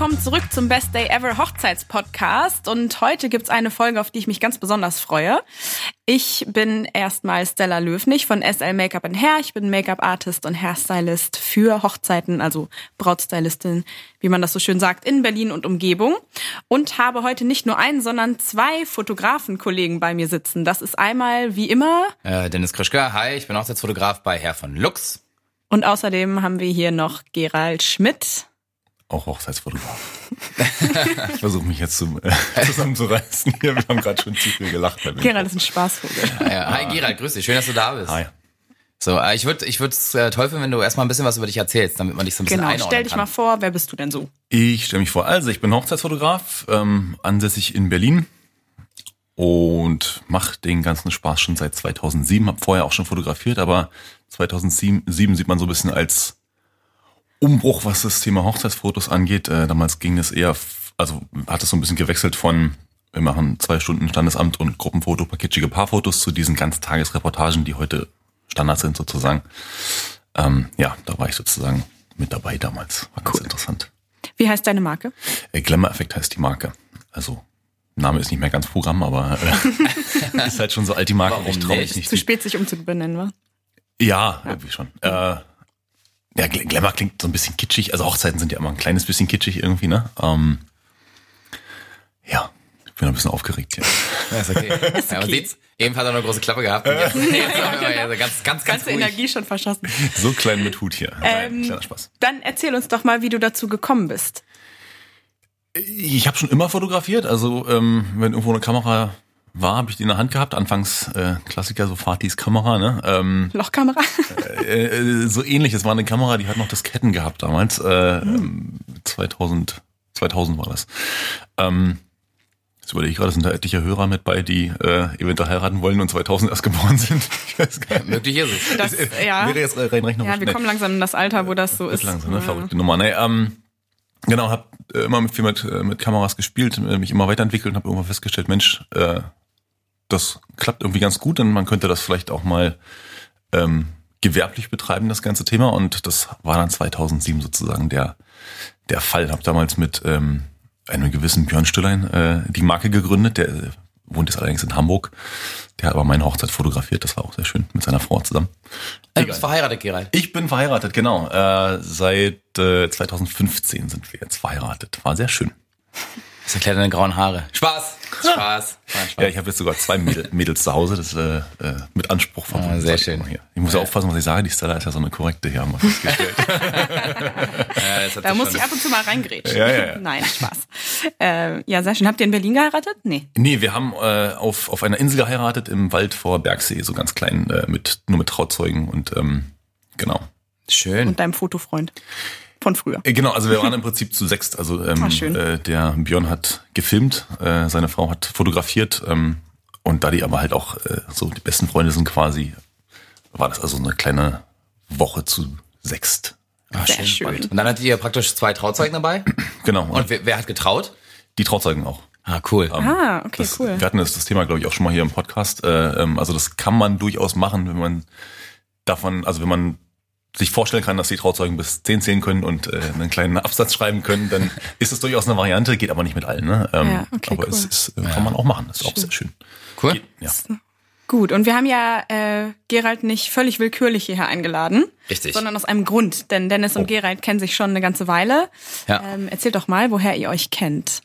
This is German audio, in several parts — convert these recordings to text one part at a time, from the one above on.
willkommen zurück zum Best Day Ever Hochzeitspodcast. Und heute gibt's eine Folge, auf die ich mich ganz besonders freue. Ich bin erstmal Stella Löwnig von SL Make-up Hair. Ich bin Make-up-Artist und Hairstylist für Hochzeiten, also Brautstylistin, wie man das so schön sagt, in Berlin und Umgebung. Und habe heute nicht nur einen, sondern zwei Fotografenkollegen bei mir sitzen. Das ist einmal, wie immer... Äh, Dennis Krischka, hi, ich bin Hochzeitsfotograf bei Herr von Lux. Und außerdem haben wir hier noch Gerald Schmidt auch Hochzeitsfotograf. ich versuche mich jetzt zum, äh, zusammenzureißen. Hier, wir haben gerade schon zu viel gelacht. Gerald ist ein Spaßvogel. Ja, ja. Hi Gerald, grüß dich. Schön, dass du da bist. Hi. So, äh, ich würde ich es äh, toll finden, wenn du erstmal ein bisschen was über dich erzählst, damit man dich so ein bisschen genau, einordnen stell dich kann. mal vor, wer bist du denn so? Ich stelle mich vor. Also, ich bin Hochzeitsfotograf, ähm, ansässig in Berlin und mache den ganzen Spaß schon seit 2007. Hab vorher auch schon fotografiert, aber 2007 sieht man so ein bisschen als Umbruch, was das Thema Hochzeitsfotos angeht. Äh, damals ging es eher, also hat es so ein bisschen gewechselt von, wir machen zwei Stunden Standesamt und Gruppenfoto, kitschige Paarfotos zu diesen Ganztagesreportagen, die heute Standard sind sozusagen. Ähm, ja, da war ich sozusagen mit dabei damals. War ganz Cool. interessant. Wie heißt deine Marke? Äh, Glamour Effekt heißt die Marke. Also Name ist nicht mehr ganz Programm, aber äh, ist halt schon so alt die Marke. Warum ich trau mich nicht? Zu spät, sich umzubenennen, wa? Ja, irgendwie schon. Äh, ja, Gl- Glamour klingt so ein bisschen kitschig. Also Hochzeiten sind ja immer ein kleines bisschen kitschig irgendwie, ne? Ähm, ja, ich bin ein bisschen aufgeregt hier. Ja, ist okay. Ja, man okay. sieht's. Eben hat er eine große Klappe gehabt. Jetzt, jetzt mal also ganz, ganz, ganz Ganze ruhig. Energie schon verschossen. So klein mit Hut hier. Ähm, Nein, kleiner Spaß. Dann erzähl uns doch mal, wie du dazu gekommen bist. Ich habe schon immer fotografiert. Also ähm, wenn irgendwo eine Kamera war, habe ich die in der Hand gehabt. Anfangs äh, Klassiker, so Fatis Kamera, ne? Ähm, Lochkamera? äh, äh, so ähnlich. Es war eine Kamera, die hat noch Disketten gehabt damals. Äh, ähm, 2000, 2000 war das. Ähm, jetzt überlege ich gerade, sind da etliche Hörer mit bei, die äh, eventuell heiraten wollen und 2000 erst geboren sind. Ich weiß gar nicht. Möglich ist es. Das, ja. Wäre jetzt rein rechnerisch. Ja, wir kommen langsam in das Alter, wo das so ist. Langsam, ne? Ja. Verrückte Nummer. Nee, ähm, genau, habe äh, immer mit viel mit, äh, mit Kameras gespielt, äh, mich immer weiterentwickelt und habe irgendwann festgestellt, Mensch, äh, das klappt irgendwie ganz gut und man könnte das vielleicht auch mal ähm, gewerblich betreiben, das ganze Thema. Und das war dann 2007 sozusagen der, der Fall. Habe damals mit ähm, einem gewissen Björn Stüllein äh, die Marke gegründet, der äh, wohnt jetzt allerdings in Hamburg. Der hat aber meine Hochzeit fotografiert, das war auch sehr schön, mit seiner Frau zusammen. Du bist verheiratet, Gerald. Ich bin verheiratet, genau. Äh, seit äh, 2015 sind wir jetzt verheiratet. War sehr schön. Das erklärt deine grauen Haare. Spaß. Spaß. Ja, ich habe jetzt sogar zwei Mädel, Mädels zu Hause, das äh, äh, mit Anspruch verbunden. Ah, sehr schön. Hier. Ich muss ja aufpassen, was ich sage. Die Stella ist ja so eine korrekte hier, haben wir festgestellt. Ja, Da muss ich ab und zu mal reingrätschen. Ja, ja, ja. Nein, Spaß. Äh, ja, sehr schön. Habt ihr in Berlin geheiratet? Nee. nee, wir haben äh, auf, auf einer Insel geheiratet im Wald vor Bergsee, so ganz klein, äh, mit nur mit Trauzeugen und ähm, genau. Schön. Und deinem Fotofreund von früher. Äh, Genau, also wir waren im Prinzip zu sechst. Also ähm, Ah, schön. äh, der Björn hat gefilmt, äh, seine Frau hat fotografiert ähm, und da die aber halt auch äh, so die besten Freunde sind quasi, war das also eine kleine Woche zu sechst. Ah, Sehr schön. Und dann hattet ihr praktisch zwei Trauzeugen dabei. Genau. Und, wer, wer hat getraut? die Trauzeugen auch. Ah, cool. Ah, okay, Das, cool. Wir hatten das, das Thema, glaube ich, auch schon mal hier im Podcast. Äh, ähm, also das kann man durchaus machen, wenn man davon, also wenn man sich vorstellen kann, dass die Trauzeugen bis 10 zählen können und äh, einen kleinen Absatz schreiben können, dann ist es durchaus eine Variante, geht aber nicht mit allen. Ne? Ähm, Ja, okay, aber cool. es ist, äh, kann man auch machen, das ist auch sehr schön. Cool. Geht, ja. Gut, und wir haben ja äh, Gerald nicht völlig willkürlich hierher eingeladen. Richtig. Sondern aus einem Grund. Denn Dennis und Oh. Gerald kennen sich schon eine ganze Weile. Ja. Ähm, erzählt doch mal, woher ihr euch kennt.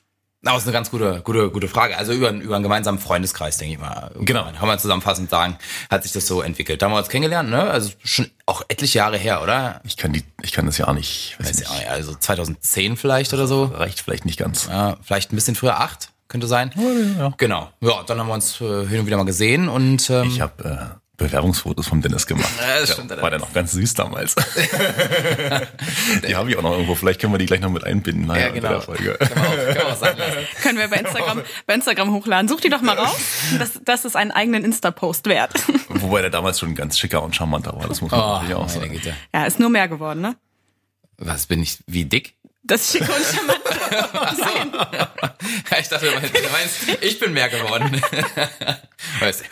Das ist eine ganz gute, gute, gute Frage. Also über, über einen gemeinsamen Freundeskreis, denke ich mal. Genau. Kann man zusammenfassend sagen, hat sich das so entwickelt. Da haben wir uns kennengelernt, ne? Also schon auch etliche Jahre her, oder? Ich kann die, ich kann das ja auch nicht, weiß Weiß nicht, ja Also 2010 vielleicht oder so. reicht vielleicht nicht ganz. Ja, vielleicht ein bisschen früher, acht, könnte sein. ja. Genau. Ja, dann haben wir uns äh, hin und wieder mal gesehen und ähm, Ich habe äh, Bewerbungsfotos von Dennis gemacht. Ja, das Der stimmt war der noch ganz süß damals. die habe ich auch noch irgendwo. Vielleicht können wir die gleich noch mit einbinden. ja, nachher unter genau. der Folge. Kann man auch, kann man auch sein lassen. Können wir bei Instagram, bei Instagram hochladen. Such die doch mal raus. Das, das ist einen eigenen Insta-Post wert. Wobei der damals schon ganz schicker und charmanter war. Das muss man Oh, natürlich auch sagen. Ja, ist nur mehr geworden, ne? Was bin ich, wie dick? Das schicke und charmant. Ich dachte, du meinst, ich bin mehr geworden. Weißt du,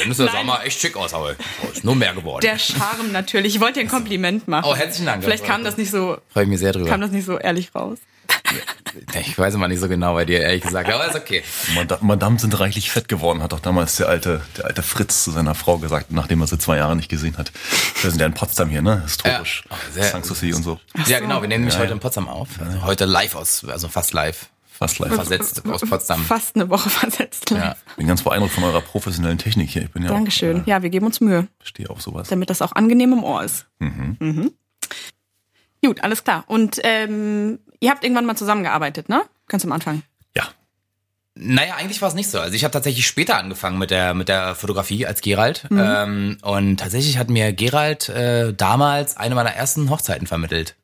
dann ist der Nein. Sommer echt schick aus, aber oh, ist nur mehr geworden. Der Charme natürlich. Ich wollte dir ein Kompliment machen. Oh, herzlichen Dank. Vielleicht kam das nicht so, Freue ich mich sehr drüber. kam das nicht so ehrlich raus. Ich weiß immer nicht so genau bei dir, ehrlich gesagt, aber ist okay. Madame, sind reichlich fett geworden, hat doch damals der alte, der alte Fritz zu seiner Frau gesagt, nachdem er sie zwei Jahre nicht gesehen hat. Wir sind ja in Potsdam hier, ne? Historisch. Ja, sehr- Sanssouci und so. Ja, genau, wir nehmen nämlich Ja, heute ja. in Potsdam auf. Also heute live aus, also fast live. Fast live. Versetzt aus Potsdam. Fast eine Woche versetzt. Ja. Bin ganz beeindruckt von eurer professionellen Technik hier. Ich bin ja Dankeschön. Auch, äh, Ja, wir geben uns Mühe, stehe auf sowas. damit das auch angenehm im Ohr ist. Mhm. Gut, alles klar. Und ähm, ihr habt irgendwann mal zusammengearbeitet, ne? Ganz am Anfang. Ja. Naja, eigentlich war es nicht so. Also ich habe tatsächlich später angefangen mit der mit der Fotografie als Gerald. Ähm, und tatsächlich hat mir Gerald äh, damals eine meiner ersten Hochzeiten vermittelt.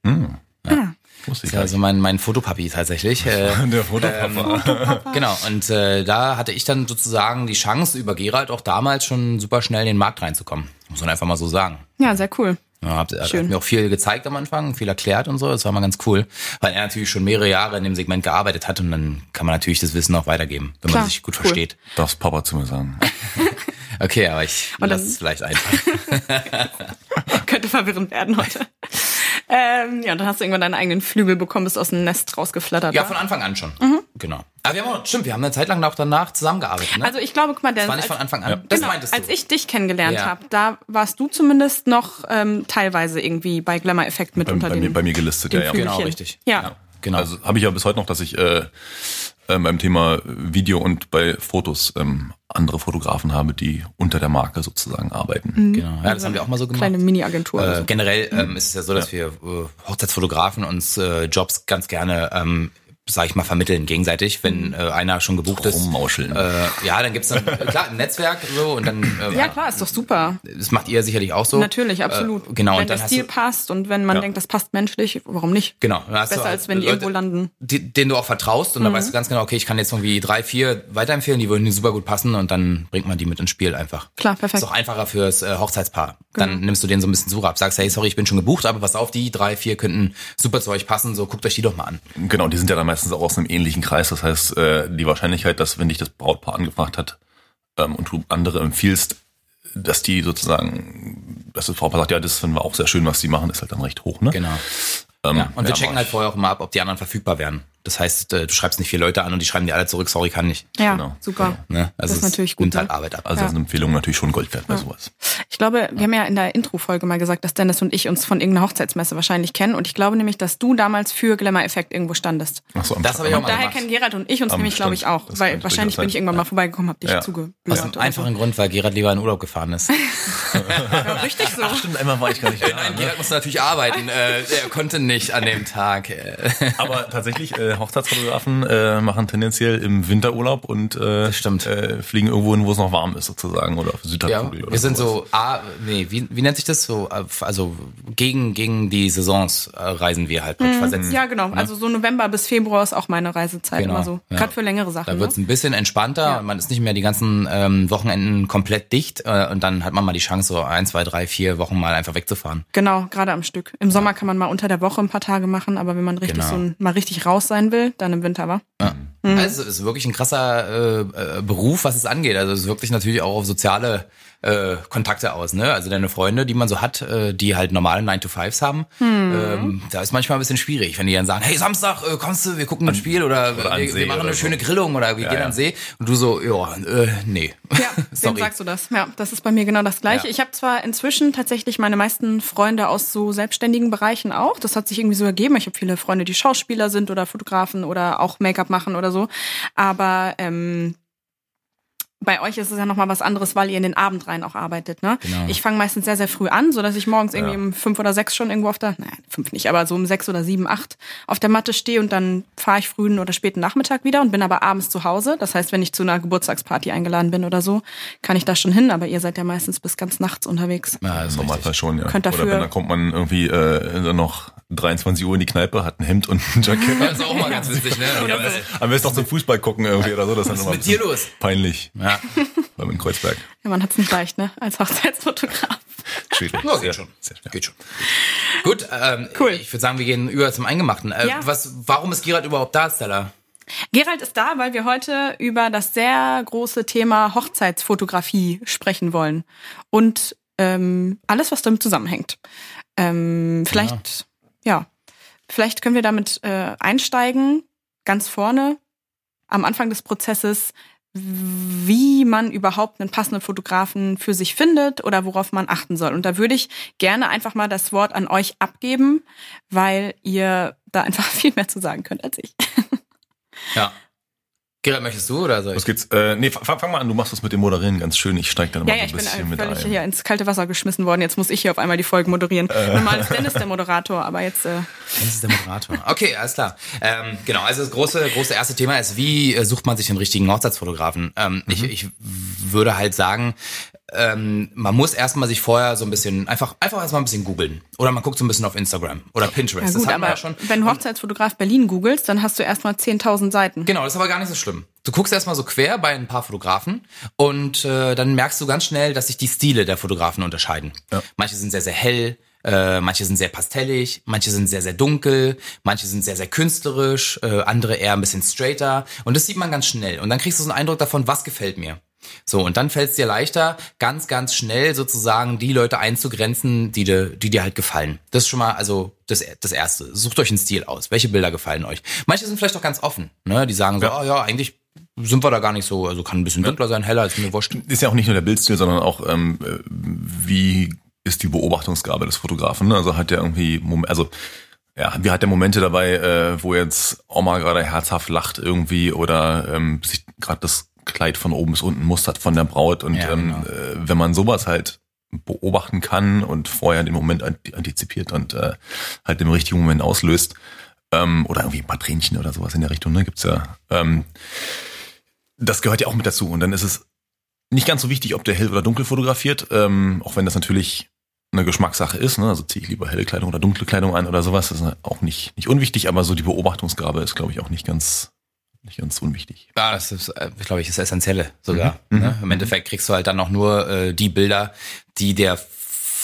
Wusste ich Ja, gar also mein mein Fotopapi tatsächlich. Äh. Der Fotopapa. genau. Und äh, da hatte ich dann sozusagen die Chance, über Gerald auch damals schon super schnell in den Markt reinzukommen. Muss man einfach mal so sagen. Ja, sehr cool. Ja, hat, hat mir auch viel gezeigt am Anfang, viel erklärt und so. Das war mal ganz cool, weil er natürlich schon mehrere Jahre in dem Segment gearbeitet hat und dann kann man natürlich das Wissen auch weitergeben, wenn Klar, man sich gut cool. versteht. Darfst Papa zu mir sagen. Okay, aber ich Und lass dann- es vielleicht einfach. Könnte verwirrend werden heute. ähm, ja, und dann hast du irgendwann deinen eigenen Flügel bekommen, bist aus dem Nest rausgeflattert. Ja, wa? von Anfang an schon. Genau. Aber wir haben auch, stimmt, wir haben eine Zeit lang auch danach zusammengearbeitet, ne? also ich glaube, guck mal, das war nicht als, von Anfang an. Das genau, meintest du. als ich dich kennengelernt Ja. habe, da warst du zumindest noch ähm, teilweise irgendwie bei Glamour Effekt mit Bei, unter bei, den mir, bei mir gelistet, den ja, ja. Flügelchen. Genau, richtig. Ja. genau. Also habe ich ja bis heute noch, dass ich äh, äh, beim Thema Video und bei Fotos ähm, andere Fotografen habe, die unter der Marke sozusagen arbeiten. genau. Ja, das haben wir auch mal so gemacht. Kleine Mini-Agentur. Äh, so. generell ähm, ist es ja so, dass wir äh, Hochzeitsfotografen uns äh, Jobs ganz gerne, ähm, sag ich mal, vermitteln gegenseitig, wenn äh, einer schon gebucht ist. Rummauscheln. Äh, ja, dann gibt's dann, äh, klar, ein Netzwerk so und dann äh, ja, klar, ist doch super. das macht ihr sicherlich auch so. Natürlich, absolut. Äh, genau, Wenn und dann der Stil du, passt und wenn man Ja. denkt, das passt menschlich, warum nicht? genau, Besser du als wenn die Leute, irgendwo landen. Die, denen du auch vertraust und dann weißt du ganz genau, okay, ich kann jetzt irgendwie drei, vier weiterempfehlen, die würden dir super gut passen und dann bringt man die mit ins Spiel einfach. Klar, perfekt. Ist auch einfacher fürs äh, Hochzeitspaar. Dann nimmst du denen so ein bisschen Suche ab, sagst, hey, sorry, ich bin schon gebucht, aber pass auf, die drei, vier könnten super zu euch passen, so guckt euch die doch mal an. Genau, die sind ja dann meistens auch aus einem ähnlichen Kreis. Das heißt, äh, die Wahrscheinlichkeit, dass wenn dich das Brautpaar angefragt hat ähm, und du andere empfiehlst, dass die sozusagen, dass das Brautpaar sagt, ja, das finden wir auch sehr schön, was die machen, ist halt dann recht hoch, ne? Genau. Ähm, Ja, und wir ja, checken halt vorher auch immer ab, ob die anderen verfügbar wären. Das heißt, äh, du schreibst nicht vier Leute an und die schreiben dir alle zurück, sorry, kann nicht. ja, genau, super. Ne? Also Das ist natürlich gut, nimmt halt ne? Arbeit ab. Also Ja. ist eine Empfehlung natürlich schon Gold wert bei sowas. Ich glaube, wir haben ja in der Intro-Folge mal gesagt, dass Dennis und ich uns von irgendeiner Hochzeitsmesse wahrscheinlich kennen. Und ich glaube nämlich, dass du damals für Glamour Effekt irgendwo standest. Ach so, am Das habe ich auch mal Daher gemacht. kennen Gerald und ich uns Am nämlich, glaube ich, auch. Das Weil wahrscheinlich bin ich irgendwann mal vorbeigekommen, hab dich Ja. Aus oder einfachen Grund, weil Gerard lieber in Urlaub gefahren ist. so. Ja, richtig so. Stimmt, einmal war ich gar nicht da. Nein, Gerard musste natürlich arbeiten. Äh, er konnte nicht an dem Tag. Äh, Aber tatsächlich, äh, Hochzeitsfotografen äh, machen tendenziell im Winterurlaub und äh, stimmt. Äh, fliegen irgendwo hin, wo es noch warm ist sozusagen oder auf ja, Südhalbkugel. oder wir sind sowas. so, ah, nee, wie, wie nennt sich das so? Also gegen, gegen die Saisons äh, reisen wir halt praktisch versetzt. Ja, genau. Also so November bis Februar ist auch meine Reisezeit Genau, immer so. ja. Gerade für längere Sachen. Da wird's ne? ein bisschen entspannter. Ja. Man ist nicht mehr die ganzen ähm, Wochenenden komplett dicht äh, und dann hat man mal die Chance, so ein, zwei, drei, vier Wochen mal einfach wegzufahren. Genau, gerade am Stück. Im Sommer kann man mal unter der Woche ein paar Tage machen, aber wenn man richtig Genau. so ein, mal richtig raus sein will, dann im Winter, wa? Mhm. Also es ist wirklich ein krasser äh, äh, Beruf, was es angeht. Also es ist wirklich natürlich auch auf soziale äh, Kontakte aus. Ne? Also deine Freunde, die man so hat, äh, die halt normale 9-to-5s haben, Mhm. ähm, da ist manchmal ein bisschen schwierig, wenn die dann sagen, hey Samstag, äh, kommst du, wir gucken ein Spiel oder, oder wir, See wir machen oder eine so. schöne Grillung oder wir Ja, gehen ja. an den See und du so, ja, äh, nee. Ja, wem Sorry. sagst du das? Ja, das ist bei mir genau das Gleiche. Ja. Ich habe zwar inzwischen tatsächlich meine meisten Freunde aus so selbstständigen Bereichen auch. Das hat sich irgendwie so ergeben. Ich habe viele Freunde, die Schauspieler sind oder Fotografen oder auch Make-up machen oder so. Aber ähm, bei euch ist es ja nochmal was anderes, weil ihr in den Abend rein auch arbeitet. Ne? Genau. Ich fange meistens sehr, sehr früh an, so dass ich morgens irgendwie Ja. um fünf oder sechs schon irgendwo auf der, nein, fünf nicht, aber so um sechs oder sieben, acht auf der Matte stehe und dann fahre ich frühen oder späten Nachmittag wieder und bin aber abends zu Hause. Das heißt, wenn ich zu einer Geburtstagsparty eingeladen bin oder so, kann ich da schon hin, aber ihr seid ja meistens bis ganz nachts unterwegs. Ja, das ist richtig. schon, ja. Könnt dafür- Oder wenn, dann kommt man irgendwie äh, dann noch 23 Uhr in die Kneipe, hat ein Hemd und ein Jackett. Das ist auch mal ganz witzig, ne? Ja, am besten auch zum Fußball gucken irgendwie oder so. Das ist immer ein mit dir los? Peinlich. Ja. Beim in Kreuzberg. Ja, man hat's nicht leicht, ne? Als Hochzeitsfotograf. Schwierig. Ja, Sehr- geht schon. sehr schwer. Geht schon. Gut, ähm, Cool. ich würde sagen, wir gehen über zum Eingemachten. Äh, Ja. was, warum ist Gerald überhaupt da, Stella? Gerald ist da, weil wir heute über das sehr große Thema Hochzeitsfotografie sprechen wollen. Und ähm, alles, was damit zusammenhängt. Ähm, vielleicht, ja. Vielleicht können wir damit äh, einsteigen, ganz vorne, am Anfang des Prozesses, wie man überhaupt einen passenden Fotografen für sich findet oder worauf man achten soll. Und da würde ich gerne einfach mal das Wort an euch abgeben, weil ihr da einfach viel mehr zu sagen könnt als ich. Ja. Gerald, möchtest du oder soll ich? Was geht's? Äh, nee, fang, fang mal an, du machst das mit dem Moderieren ganz schön. Ich steig dann Ja, mal ja, so ich ein bin bisschen äh, mit ein. hier ins kalte Wasser geschmissen worden. Jetzt muss ich hier auf einmal die Folge moderieren. Normal ist Dennis der Moderator, aber jetzt äh, Das ist der Moderator. Okay, alles klar. Ähm, genau, also das große, große erste Thema ist, wie äh, sucht man sich den richtigen Hochzeitsfotografen? Ähm, ich, ich würde halt sagen, ähm, man muss erstmal sich vorher so ein bisschen, einfach, einfach erstmal ein bisschen googeln. Oder man guckt so ein bisschen auf Instagram oder Pinterest. ja das gut, hatten wir aber ja schon. wenn du Hochzeitsfotograf Berlin googelst, dann hast du erstmal 10.000 Seiten. Genau, das ist aber gar nicht so schlimm. Du guckst erstmal so quer bei ein paar Fotografen und äh, dann merkst du ganz schnell, dass sich die Stile der Fotografen unterscheiden. Ja. Manche sind sehr, sehr hell, äh, manche sind sehr pastellig, manche sind sehr, sehr dunkel, manche sind sehr, sehr künstlerisch, äh, andere eher ein bisschen straighter. Und das sieht man ganz schnell. Und dann kriegst du so einen Eindruck davon, was gefällt mir. So, und dann fällt es dir leichter, ganz, ganz schnell sozusagen die Leute einzugrenzen, die dir, die dir halt gefallen. Das ist schon mal, also das, das Erste. Sucht euch einen Stil aus. Welche Bilder gefallen euch? Manche sind vielleicht auch ganz offen. Ne? Die sagen so, Ja. oh ja, eigentlich sind wir da gar nicht so, also kann ein bisschen dunkler sein, heller, ist mir wurscht. Ist ja auch nicht nur der Bildstil, sondern auch, ähm, äh, wie ist die Beobachtungsgabe des Fotografen. ne? Also hat der irgendwie, also ja, wie hat der Momente dabei, äh, wo jetzt Oma gerade herzhaft lacht irgendwie oder ähm, sich gerade das Kleid von oben bis unten mustert von der Braut. Und Ja, ähm, genau. äh, wenn man sowas halt beobachten kann und vorher den Moment ant- antizipiert und äh, halt im richtigen Moment auslöst, ähm, oder irgendwie ein paar Tränchen oder sowas in der Richtung, ne, gibt's ja. Ähm, das gehört ja auch mit dazu. Und dann ist es nicht ganz so wichtig, ob der hell oder dunkel fotografiert, ähm, auch wenn das natürlich eine Geschmackssache ist. Ne? Also ziehe ich lieber helle Kleidung oder dunkle Kleidung an oder sowas. Das ist auch nicht, nicht unwichtig, aber so die Beobachtungsgabe ist, glaube ich, auch nicht ganz, nicht ganz unwichtig. Ja, das ist, äh, glaube ich, das Essentielle sogar. Mhm. Ne? Im Endeffekt kriegst du halt dann auch nur äh, die Bilder, die der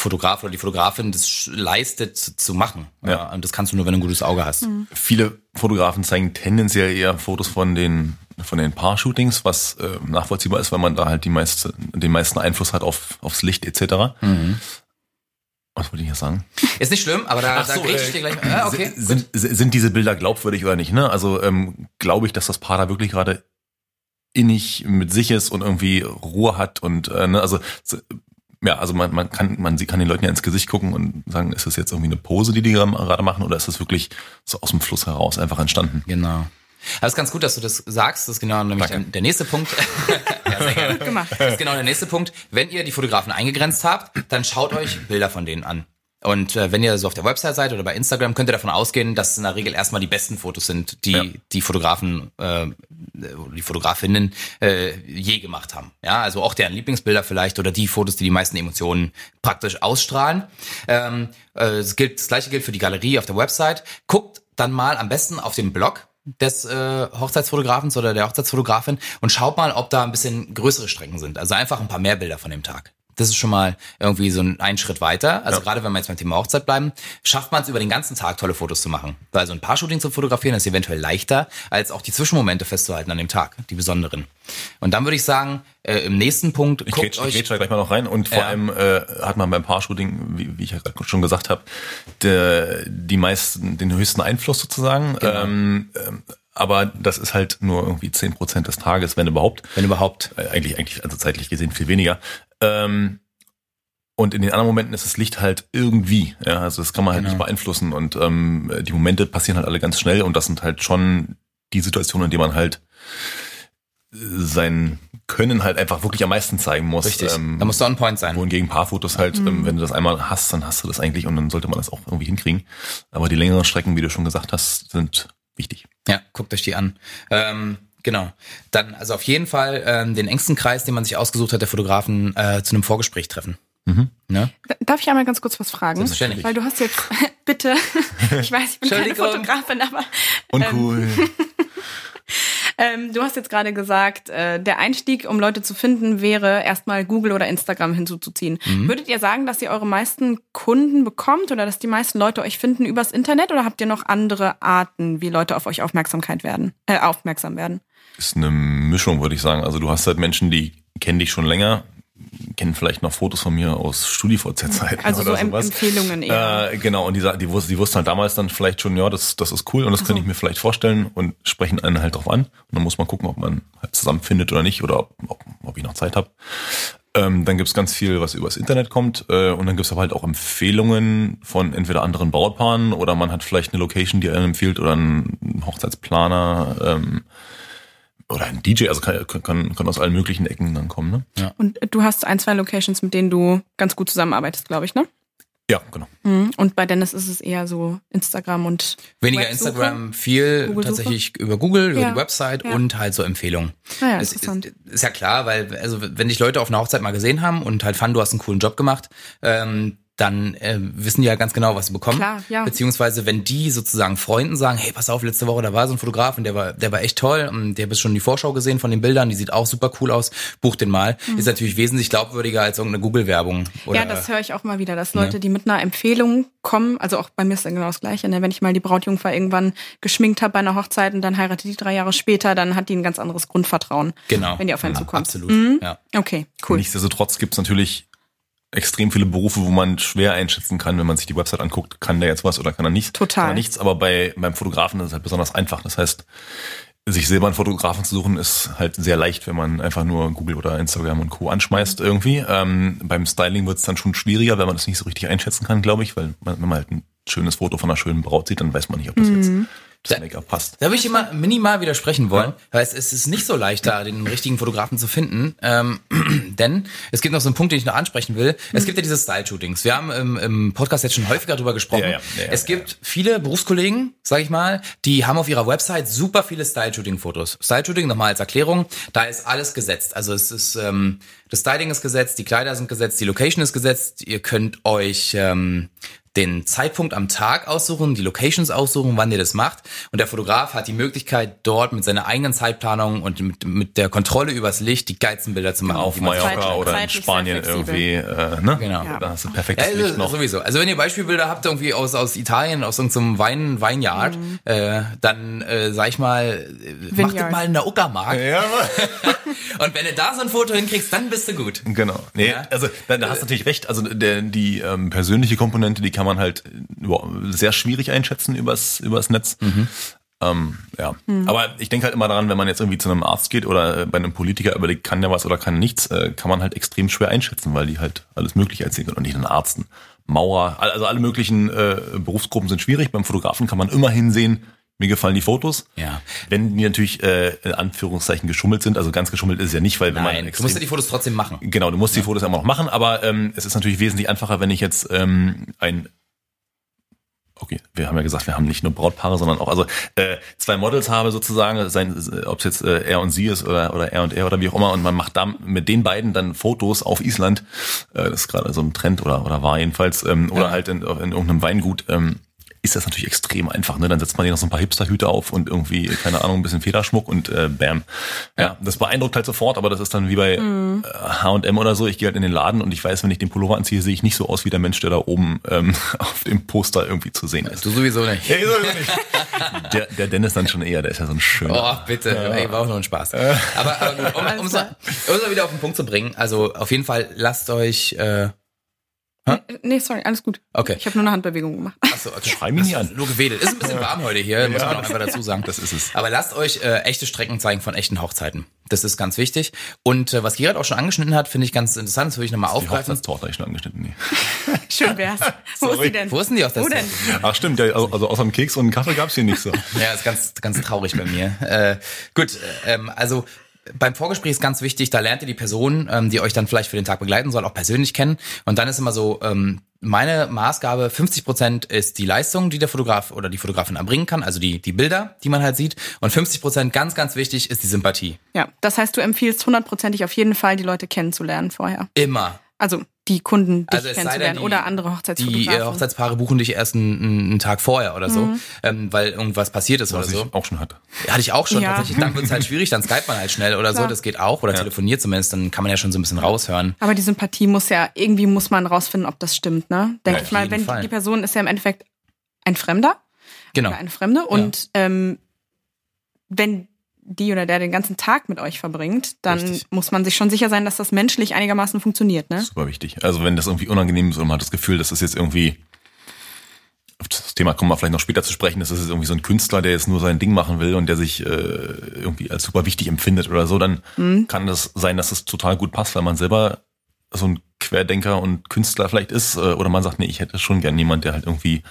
Fotograf oder die Fotografin das leistet zu, zu machen. Ja. Und das kannst du nur, wenn du ein gutes Auge hast. Viele Fotografen zeigen tendenziell eher Fotos von den von den Paar-Shootings, was äh, nachvollziehbar ist, weil man da halt die meiste, den meisten Einfluss hat auf, aufs Licht etc. Was wollte ich jetzt sagen? Ist nicht schlimm, aber da, Ach da so, grätsch ich äh, dir gleich. Ah, okay. Sind, sind, sind diese Bilder glaubwürdig oder nicht? Ne? Also ähm, glaube ich, dass das Paar da wirklich gerade innig mit sich ist und irgendwie Ruhe hat und äh, ne, also so, ja, also man, man kann man sie kann den Leuten ja ins Gesicht gucken und sagen, ist das jetzt irgendwie eine Pose, die die gerade machen oder ist das wirklich so aus dem Fluss heraus einfach entstanden? Genau. Aber es ist ganz gut, dass du das sagst. Das ist genau nämlich der, der nächste Punkt. ja, sehr gerne. Gut gemacht. Das ist genau der nächste Punkt. Wenn ihr die Fotografen eingegrenzt habt, dann schaut euch Bilder von denen an. Und äh, wenn ihr so auf der Website seid oder bei Instagram, könnt ihr davon ausgehen, dass es in der Regel erstmal die besten Fotos sind, die Ja. die Fotografen, äh, die Fotografinnen äh, je gemacht haben. Ja, also auch deren Lieblingsbilder vielleicht oder die Fotos, die die meisten Emotionen praktisch ausstrahlen. Ähm, äh, es gilt, das gleiche gilt für die Galerie auf der Website. Guckt dann mal am besten auf den Blog des äh, Hochzeitsfotografens oder der Hochzeitsfotografin und schaut mal, ob da ein bisschen größere Strecken sind. Also einfach ein paar mehr Bilder von dem Tag. Das ist schon mal irgendwie so ein, ein Schritt weiter. Also Ja. gerade wenn wir jetzt beim Thema Hochzeit bleiben, schafft man es über den ganzen Tag tolle Fotos zu machen. Weil so ein paar Shooting zu fotografieren ist eventuell leichter, als auch die Zwischenmomente festzuhalten an dem Tag, die besonderen. Und dann würde ich sagen, äh, im nächsten Punkt Ich guckt ich euch grätsch da gleich mal noch rein und vor Ja. allem äh, hat man beim Paar-Shooting, wie, wie ich ja gerade schon gesagt habe, der, die meisten, den höchsten Einfluss sozusagen. Genau. Ähm, ähm, aber das ist halt nur irgendwie zehn Prozent des Tages, wenn überhaupt. wenn überhaupt. Äh, eigentlich, eigentlich, also zeitlich gesehen viel weniger. Ähm, und in den anderen Momenten ist das Licht halt irgendwie, ja, also das kann man halt Genau. nicht beeinflussen und ähm, die Momente passieren halt alle ganz schnell und das sind halt schon die Situationen, in denen man halt äh, sein Können halt einfach wirklich am meisten zeigen muss. Richtig. Ähm, da musst du on point sein. wohingegen Paarfotos halt, ähm, wenn du das einmal hast, dann hast du das eigentlich und dann sollte man das auch irgendwie hinkriegen. Aber die längeren Strecken, wie du schon gesagt hast, sind wichtig. Ja, guckt euch die an. Ähm, genau. Dann also auf jeden Fall ähm, den engsten Kreis, den man sich ausgesucht hat, der Fotografen, äh, zu einem Vorgespräch treffen. Ne? Darf ich einmal ganz kurz was fragen? Selbstverständlich. Weil du hast jetzt, bitte, ich weiß, ich bin keine. Fotografin, aber Uncool. ähm, du hast jetzt gerade gesagt, äh, der Einstieg, um Leute zu finden, wäre erstmal Google oder Instagram hinzuzuziehen. Mhm. Würdet ihr sagen, dass ihr eure meisten Kunden bekommt oder dass die meisten Leute euch finden übers Internet oder habt ihr noch andere Arten, wie Leute auf euch Aufmerksamkeit werden, äh, aufmerksam werden? ist eine Mischung, würde ich sagen. Also du hast halt Menschen, die kennen dich schon länger, kennen vielleicht noch Fotos von mir aus StudiVZ-Zeiten Also so oder Em- sowas. Empfehlungen eher. Äh, genau, und die, die, wussten, die wussten halt damals dann vielleicht schon, ja, das, das ist cool und das könnte ich mir vielleicht vorstellen und sprechen einen halt drauf an. Und dann muss man gucken, ob man halt zusammenfindet oder nicht oder ob, ob, ob ich noch Zeit habe. Ähm, dann gibt's ganz viel, was übers Internet kommt. Äh, und dann gibt's aber halt auch Empfehlungen von entweder anderen Brautpaaren oder man hat vielleicht eine Location, die einem empfiehlt oder einen Hochzeitsplaner ähm, oder ein DJ. Also kann, kann, kann aus allen möglichen Ecken dann kommen. Ne? Und du hast ein, zwei Locations, mit denen du ganz gut zusammenarbeitest, glaube ich, ne? Ja, genau. Mhm. Und bei Dennis ist es eher so Instagram und Weniger? Instagram, viel Google-Suche? tatsächlich über Google, über Ja, die Website ja. und halt so Empfehlungen. Ah ja, ist, ist ja klar, weil also wenn dich Leute auf einer Hochzeit mal gesehen haben und halt fanden, du hast einen coolen Job gemacht, ähm, dann äh, wissen die ja ganz genau, was sie bekommen. Klar, ja. Beziehungsweise wenn die sozusagen Freunden sagen, hey, pass auf, letzte Woche da war so ein Fotograf und der war, der war echt toll und der bist schon die Vorschau gesehen von den Bildern, die sieht auch super cool aus, buch den mal. Ist natürlich wesentlich glaubwürdiger als irgendeine Google-Werbung. oder- Mhm. ja, das höre ich auch mal wieder, dass Leute, die mit einer Empfehlung kommen, also auch bei mir ist dann genau das Gleiche, ne? wenn ich mal die Brautjungfer irgendwann geschminkt habe bei einer Hochzeit und dann heiratet die drei Jahre später, dann hat die ein ganz anderes Grundvertrauen, genau. wenn die auf einen ja, zukommt. Absolut. Ja. Okay, cool. Nichtsdestotrotz gibt es natürlich extrem viele Berufe, wo man schwer einschätzen kann, wenn man sich die Website anguckt, kann der jetzt was oder kann er nicht. Total. Kann er nichts, aber bei, beim Fotografen ist es halt besonders einfach. Das heißt, sich selber einen Fotografen zu suchen, ist halt sehr leicht, wenn man einfach nur Google oder Instagram und Co. anschmeißt irgendwie. Ähm, beim Styling wird es dann schon schwieriger, wenn man das nicht so richtig einschätzen kann, glaube ich, weil man, wenn man halt ein schönes Foto von einer schönen Braut sieht, dann weiß man nicht, ob das jetzt das Make-up passt. Da würde ich immer minimal widersprechen wollen, weil es, es ist nicht so leicht, da den richtigen Fotografen zu finden. Ähm, denn es gibt noch so einen Punkt, den ich noch ansprechen will. Es gibt ja diese Style-Shootings. Wir haben im, im Podcast jetzt schon häufiger drüber gesprochen. Ja, ja, ja, ja, es gibt viele Berufskollegen, sag ich mal, die haben auf ihrer Website super viele Style-Shooting-Fotos. Style-Shooting, nochmal als Erklärung, da ist alles gesetzt. Also es ist, ähm, das Styling ist gesetzt, die Kleider sind gesetzt, die Location ist gesetzt. Ihr könnt euch ähm, den Zeitpunkt am Tag aussuchen, die Locations aussuchen, wann ihr das macht. Und der Fotograf hat die Möglichkeit, dort mit seiner eigenen Zeitplanung und mit, mit der Kontrolle übers Licht die geilsten Bilder zu machen. Auf die man- Mallorca zeitlich- oder in zeitlich Spanien irgendwie, äh, ne? Genau. Ja. Da hast du Ja, perfektes also, Licht noch. sowieso. Also wenn ihr Beispielbilder habt irgendwie aus, aus Italien, aus irgendeinem Wein, Weinjahr, äh, dann äh, sag ich mal, äh, macht das Vineyard. mal in der Uckermark. Ja, Und wenn du da so ein Foto hinkriegst, dann bist du gut. Genau. Nee, Ja. also da, da hast du natürlich recht. Also der, die ähm, persönliche Komponente, die kann man halt über, sehr schwierig einschätzen übers, übers Netz. Ähm, ja. Aber ich denke halt immer daran, wenn man jetzt irgendwie zu einem Arzt geht oder äh, bei einem Politiker überlegt, kann der was oder kann nichts, äh, kann man halt extrem schwer einschätzen, weil die halt alles Mögliche erzählen können und nicht einen Arzt, einen Maurer, also alle möglichen äh, Berufsgruppen sind schwierig. Beim Fotografen kann man immerhin sehen, mir gefallen die Fotos. Ja. Wenn die natürlich äh, in Anführungszeichen geschummelt sind, also ganz geschummelt ist es ja nicht, weil wenn man Nein, du extrem musst ja die Fotos trotzdem machen. Genau, du musst die Fotos immer noch machen, aber ähm, es ist natürlich wesentlich einfacher, wenn ich jetzt ähm, ein Okay, wir haben ja gesagt, wir haben nicht nur Brautpaare, sondern auch also äh, zwei Models habe sozusagen, sein, ob es jetzt äh, er und sie ist oder oder er und er oder wie auch immer, und man macht da mit den beiden dann Fotos auf Island. Äh, das ist gerade so ein Trend oder oder war jedenfalls ähm, oder Ja. halt in, in irgendeinem Weingut. Ähm, ist das natürlich extrem einfach. Ne? Dann setzt man hier noch so ein paar Hipsterhüte auf und irgendwie, keine Ahnung, ein bisschen Federschmuck und äh, bam. Ja, das beeindruckt halt sofort, aber das ist dann wie bei äh, H&M oder so. Ich gehe halt in den Laden und ich weiß, wenn ich den Pullover anziehe, sehe ich nicht so aus wie der Mensch, der da oben ähm, auf dem Poster irgendwie zu sehen ist. Du sowieso nicht. Ja, sowieso nicht. Der, der Dennis dann schon eher, der ist ja so ein schöner. Oh, bitte. Ey, war auch nur ein Spaß. Aber, aber gut, um, um, so, um so wieder auf den Punkt zu bringen, also auf jeden Fall lasst euch äh, Nee, sorry, alles gut. Okay. Ich habe nur eine Handbewegung gemacht. Achso, okay. Schrei mich nicht an. Nur gewedelt. Ist ein bisschen warm heute hier, muss man auch einfach dazu sagen. Das ist es. Aber lasst euch äh, echte Strecken zeigen von echten Hochzeiten. Das ist ganz wichtig. Und äh, was Gerard auch schon angeschnitten hat, finde ich ganz interessant. Das würde ich nochmal Die aufgreifen. Hochzeitstorte habe ich schon angeschnitten. Nee. Schön wär's. Wo ist die denn? Wo ist denn die aus der denn? Ach stimmt, ja, also, also außer einem Keks und einem Kaffee gab's hier nicht so. Ja, ist ganz, ganz traurig bei mir. Äh, gut, ähm, also beim Vorgespräch ist ganz wichtig, da lernt ihr die Person, ähm, die euch dann vielleicht für den Tag begleiten soll, auch persönlich kennen. Und dann ist immer so, ähm, meine Maßgabe, 50 Prozent ist die Leistung, die der Fotograf oder die Fotografin erbringen kann, also die, die Bilder, die man halt sieht. Und 50 Prozent, ganz, ganz wichtig, ist die Sympathie. Ja, das heißt, du empfiehlst hundertprozentig auf jeden Fall, die Leute kennenzulernen vorher. Immer. Also die Kunden dich Also es kennenzulernen die- oder andere Die Hochzeitsfotografen. äh, Hochzeitspaare buchen dich erst einen, einen Tag vorher oder so, ähm, weil irgendwas passiert ist Was oder so. ich auch schon hatte. Ja, hatte ich auch schon Ja. tatsächlich. Dann wird's halt schwierig, dann skype man halt schnell oder so, Klar. das geht auch. Oder telefoniert zumindest, dann kann man ja schon so ein bisschen raushören. Aber die Sympathie muss ja, irgendwie muss man rausfinden, ob das stimmt, ne? Denke Ja, ich mal, wenn Fall. die Person ist ja im Endeffekt ein Fremder Genau. oder eine Fremde und ähm, wenn die oder der den ganzen Tag mit euch verbringt, dann Richtig. muss man sich schon sicher sein, dass das menschlich einigermaßen funktioniert, ne? Super wichtig. Also wenn das irgendwie unangenehm ist und man hat das Gefühl, dass das jetzt irgendwie auf das Thema kommen wir vielleicht noch später zu sprechen, das ist jetzt irgendwie so ein Künstler, der jetzt nur sein Ding machen will und der sich äh, irgendwie als super wichtig empfindet oder so, dann kann das sein, dass es total gut passt, weil man selber so ein Querdenker und Künstler vielleicht ist äh, oder man sagt, nee, ich hätte schon gern jemand, der halt irgendwie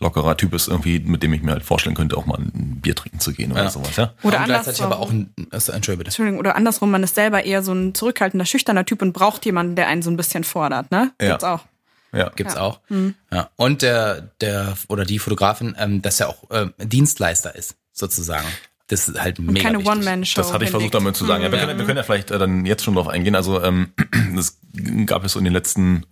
lockerer Typ ist, irgendwie, mit dem ich mir halt vorstellen könnte, auch mal ein Bier trinken zu gehen oder Ja. sowas, ja. Oder und gleichzeitig andersrum. aber auch ein, also, Entschuldigung, bitte. Entschuldigung, oder andersrum, man ist selber eher so ein zurückhaltender, schüchterner Typ und braucht jemanden, der einen so ein bisschen fordert, ne? Ja. Gibt's auch. Ja. Gibt's Ja. auch. Ja. Und der, der oder die Fotografin, ähm, dass er auch ähm, Dienstleister ist, sozusagen. Das ist halt mega Keine wichtig. One-Man-Show. Das hatte ich versucht damit zu sagen. Ja, wir, können, wir können ja vielleicht äh, dann jetzt schon drauf eingehen. Also ähm, es gab es so in den letzten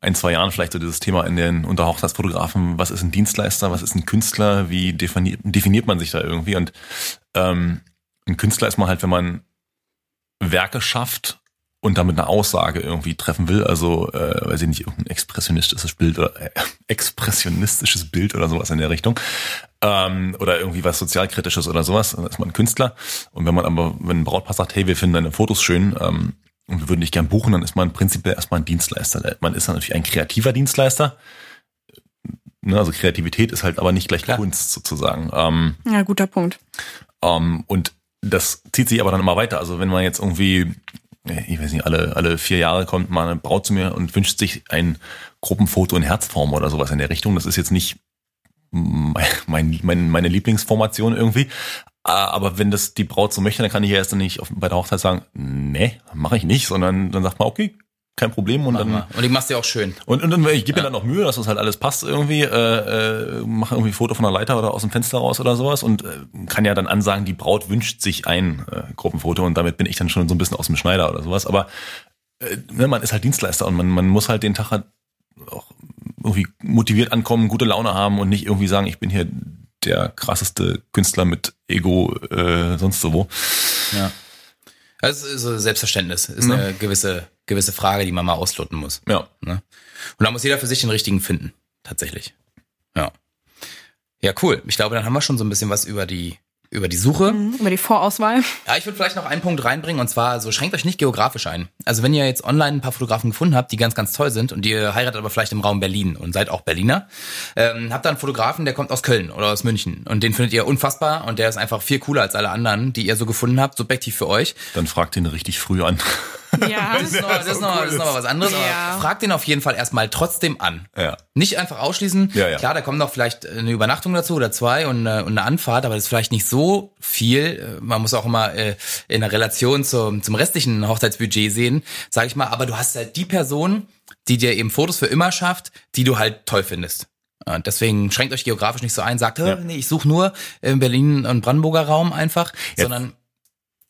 ein, zwei Jahren vielleicht so dieses Thema in den unter was ist ein Dienstleister, was ist ein Künstler, wie definiert, definiert man sich da irgendwie? Und ähm, ein Künstler ist man halt, wenn man Werke schafft und damit eine Aussage irgendwie treffen will, also äh, weiß ich nicht, irgendein expressionistisches Bild oder äh, expressionistisches Bild oder sowas in der Richtung ähm, oder irgendwie was sozialkritisches oder sowas, dann ist man ein Künstler. Und wenn man aber, wenn ein Brautpaar sagt, hey, wir finden deine Fotos schön ähm, und wir würden dich gern buchen, dann ist man prinzipiell erstmal ein Dienstleister. Man ist dann natürlich ein kreativer Dienstleister. Ne, also Kreativität ist halt aber nicht gleich Klar. Kunst sozusagen. Ähm, Ja, guter Punkt. ähm, und das zieht sich aber dann immer weiter. Also wenn man jetzt irgendwie, äh, ich weiß nicht, alle, alle vier Jahre kommt mal eine Braut zu mir und wünscht sich ein Gruppenfoto in Herzform oder sowas in der Richtung. Das ist jetzt nicht mein, mein, mein, meine Lieblingsformation irgendwie. Äh, Aber wenn das die Braut so möchte, dann kann ich ja erst dann nicht auf, bei der Hochzeit sagen, nee, mache ich nicht, sondern dann sagt man, okay, kein Problem und Mach dann mal. Und ich mach's dir auch schön. und, und, und ich gebe mir dann noch Mühe, dass das halt alles passt irgendwie, äh, äh, mache irgendwie ein Foto von der Leiter oder aus dem Fenster raus oder sowas und äh, kann ja dann ansagen, die Braut wünscht sich ein äh, Gruppenfoto und damit bin ich dann schon so ein bisschen aus dem Schneider oder sowas. Aber äh, ne, man ist halt Dienstleister und man, man muss halt den Tag halt auch irgendwie motiviert ankommen, gute Laune haben und nicht irgendwie sagen, ich bin hier der krasseste Künstler mit Ego äh, sonst so wo. Ja. Ist so Selbstverständnis. Ist Ne? eine gewisse, gewisse Frage, die man mal ausloten muss. Ja. Ne? Und da muss jeder für sich den richtigen finden. Tatsächlich. Ja. Ja, cool. Ich glaube, dann haben wir schon so ein bisschen was über die, über die Suche. Über die Vorauswahl. Ja, ich würde vielleicht noch einen Punkt reinbringen und zwar, so schränkt euch nicht geografisch ein. Also wenn ihr jetzt online ein paar Fotografen gefunden habt, die ganz, ganz toll sind und ihr heiratet aber vielleicht im Raum Berlin und seid auch Berliner, ähm, habt da einen Fotografen, der kommt aus Köln oder aus München und den findet ihr unfassbar und der ist einfach viel cooler als alle anderen, die ihr so gefunden habt, subjektiv für euch. Dann fragt ihn richtig früh an. Ja. Das ist noch, das ist noch, das ist noch was anderes, Ja. aber fragt den auf jeden Fall erstmal trotzdem an. Ja. Nicht einfach ausschließen. Ja, ja. Klar, da kommt noch vielleicht eine Übernachtung dazu oder zwei und, äh, und eine Anfahrt, aber das ist vielleicht nicht so viel. Äh, Man muss auch immer äh, in der Relation zum, zum restlichen Hochzeitsbudget sehen, sag ich mal. Aber du hast halt die Person, die dir eben Fotos für immer schafft, die du halt toll findest. Und deswegen schränkt euch geografisch nicht so ein, sagt, "Hä, nee, ich suche nur im Berlin- und Brandenburger Raum einfach, sondern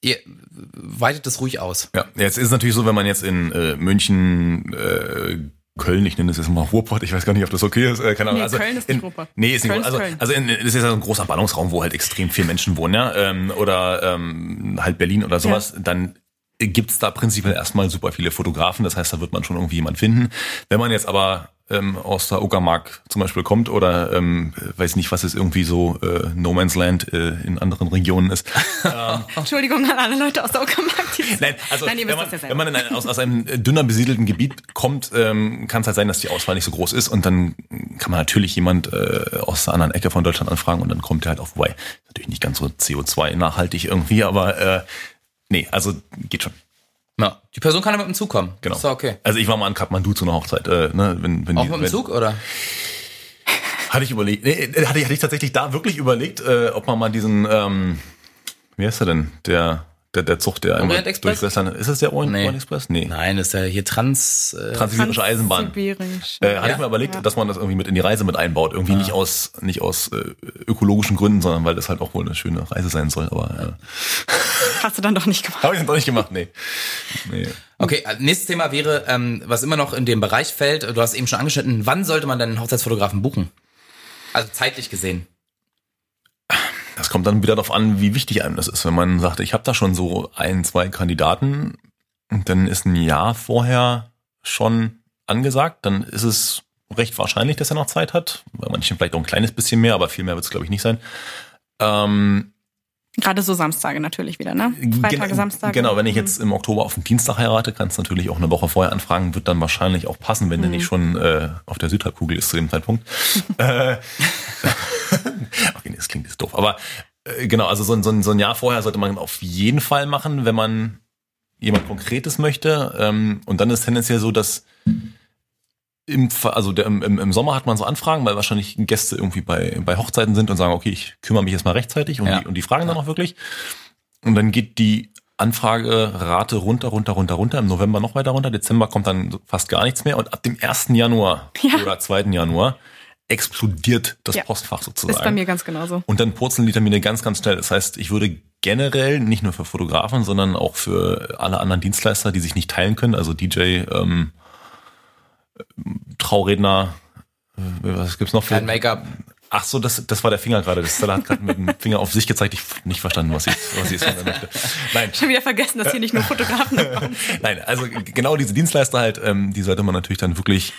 ihr weitet das ruhig aus. Ja, jetzt ist es natürlich so, wenn man jetzt in äh, München, äh, Köln, ich nenne es jetzt mal Ruhrpott, ich weiß gar nicht, ob das okay ist, äh, keine Ahnung. Nee, also Köln ist in, nicht Ruhrpott. Nee, ist nicht Köln Ruhrpott. ist also, also in, das ist ja so ein großer Ballungsraum, wo halt extrem viele Menschen wohnen, ja, ähm, oder ähm, halt Berlin oder sowas, dann gibt's da prinzipiell erstmal super viele Fotografen, das heißt, da wird man schon irgendwie jemand finden. Wenn man jetzt aber ähm, aus der Uckermark zum Beispiel kommt oder ähm, weiß nicht, was es irgendwie so äh, No Man's Land äh, in anderen Regionen ist, Entschuldigung an alle Leute aus der Uckermark. die- Nein, also Nein, ihr wenn, wisst man, das ja wenn man in ein, aus, aus einem dünner besiedelten Gebiet kommt, ähm, kann es halt sein, dass die Auswahl nicht so groß ist und dann kann man natürlich jemand äh, aus der anderen Ecke von Deutschland anfragen und dann kommt der halt auch vorbei. Natürlich nicht ganz so CO2 nachhaltig irgendwie, aber äh, nee, also geht schon. Ja, die Person kann ja mit dem Zug kommen. Genau. Ist doch okay. Also ich war mal in Kathmandu zu einer Hochzeit. Äh, ne, wenn, wenn Auch die, mit dem wenn, Zug, oder? Hatte ich überlegt, nee, äh, hatte ich, hatte ich tatsächlich da wirklich überlegt, äh, ob man mal diesen, ähm, wie heißt er denn, der, der, der Zug, der einmal Orient Express? durch Western, ist das der Orient, Nee. Orient Express? Nee. Nein, das ist ja hier Trans... Äh, Transsibirische Eisenbahn. Transsibirisch. Äh, hatte Ja? ich mir überlegt, dass man das irgendwie mit in die Reise mit einbaut. Irgendwie nicht aus nicht aus äh, ökologischen Gründen, sondern weil das halt auch wohl eine schöne Reise sein soll. Aber äh, Hast du dann doch nicht gemacht. habe ich dann doch nicht gemacht. Nee. nee. Okay, äh, nächstes Thema wäre, ähm, was immer noch in dem Bereich fällt, du hast eben schon angeschnitten, wann sollte man denn einen Hochzeitsfotografen buchen? Also zeitlich gesehen. Das kommt dann wieder darauf an, wie wichtig einem das ist. Wenn man sagt, ich habe da schon so ein, zwei Kandidaten, dann ist ein Jahr vorher schon angesagt, dann ist es recht wahrscheinlich, dass er noch Zeit hat. Bei manchen vielleicht auch ein kleines bisschen mehr, aber viel mehr wird es, glaube ich, nicht sein. Ähm, Gerade so Samstage natürlich wieder, ne? Freitage, Gen- Samstage. Genau, wenn ich jetzt im Oktober auf den Dienstag heirate, kannst du natürlich auch eine Woche vorher anfragen, wird dann wahrscheinlich auch passen, wenn der nicht schon äh, auf der Südhalbkugel ist zu dem Zeitpunkt. äh, okay, das klingt jetzt doof, aber äh, genau, also so, ein- so, ein- so ein Jahr vorher sollte man auf jeden Fall machen, wenn man jemand Konkretes möchte. Ähm, und dann ist tendenziell so, dass im, also der, im, im Sommer hat man so Anfragen, weil wahrscheinlich Gäste irgendwie bei, bei Hochzeiten sind und sagen, okay, ich kümmere mich jetzt mal rechtzeitig und, Ja. die, und die fragen dann auch wirklich. Und dann geht die Anfragerate runter, runter, runter, runter, im November noch weiter runter, Dezember kommt dann fast gar nichts mehr und ab dem 1. Januar Ja. oder 2. Januar explodiert das Ja. Postfach sozusagen. Ist bei mir ganz genauso. Und dann purzeln die Termine ganz, ganz schnell. Das heißt, ich würde generell nicht nur für Fotografen, sondern auch für alle anderen Dienstleister, die sich nicht teilen können, also DJ, ähm, Trauredner, äh, was gibt's noch für? Kein Make-up. Ach so, das, das war der Finger gerade. Das Stella hat gerade mit dem Finger auf sich gezeigt. Ich hab nicht verstanden, was sie, was sie jetzt von möchte. Nein, Schon wieder vergessen, dass hier nicht nur Fotografen kommen. Nein, also genau diese Dienstleister halt, ähm, die sollte man natürlich dann wirklich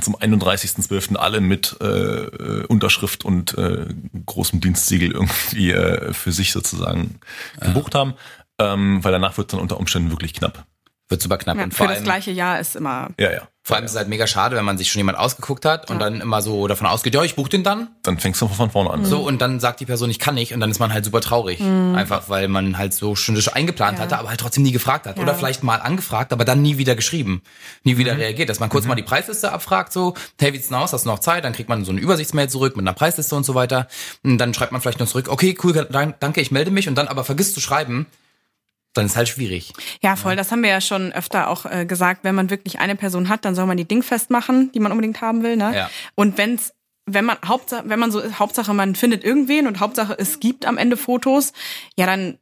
zum 31.12. alle mit äh, Unterschrift und äh, großem Dienstsiegel irgendwie äh, für sich sozusagen gebucht haben, ähm, weil danach wird es dann unter Umständen wirklich knapp. Wird super knapp. Ja, und für das gleiche Jahr ist immer. Ja, ja. Vor allem ist es halt mega schade, wenn man sich schon jemand ausgeguckt hat und Ja. dann immer so davon ausgeht, ja, ich buche den dann. Dann fängst du von vorne an. So, und dann sagt die Person, ich kann nicht, und dann ist man halt super traurig. Einfach, weil man halt so schon das eingeplant Ja. hatte, aber halt trotzdem nie gefragt hat. Ja. Oder vielleicht mal angefragt, aber dann nie wieder geschrieben. Nie wieder reagiert. Dass man kurz mal die Preisliste abfragt, so, hey, wie sieht's denn aus? Hast du noch Zeit? Dann kriegt man so eine Übersichtsmail zurück mit einer Preisliste und so weiter. Und dann schreibt man vielleicht noch zurück, okay, cool, dank- danke, ich melde mich. Und dann aber vergisst zu schreiben, dann ist halt schwierig. Ja, voll. Das haben wir ja schon öfter auch äh, gesagt. Wenn man wirklich eine Person hat, dann soll man die dingfest machen, die man unbedingt haben will. Ne? Ja. Und wenn's wenn man Hauptsache, wenn man so Hauptsache man findet irgendwen und Hauptsache es gibt am Ende Fotos, ja dann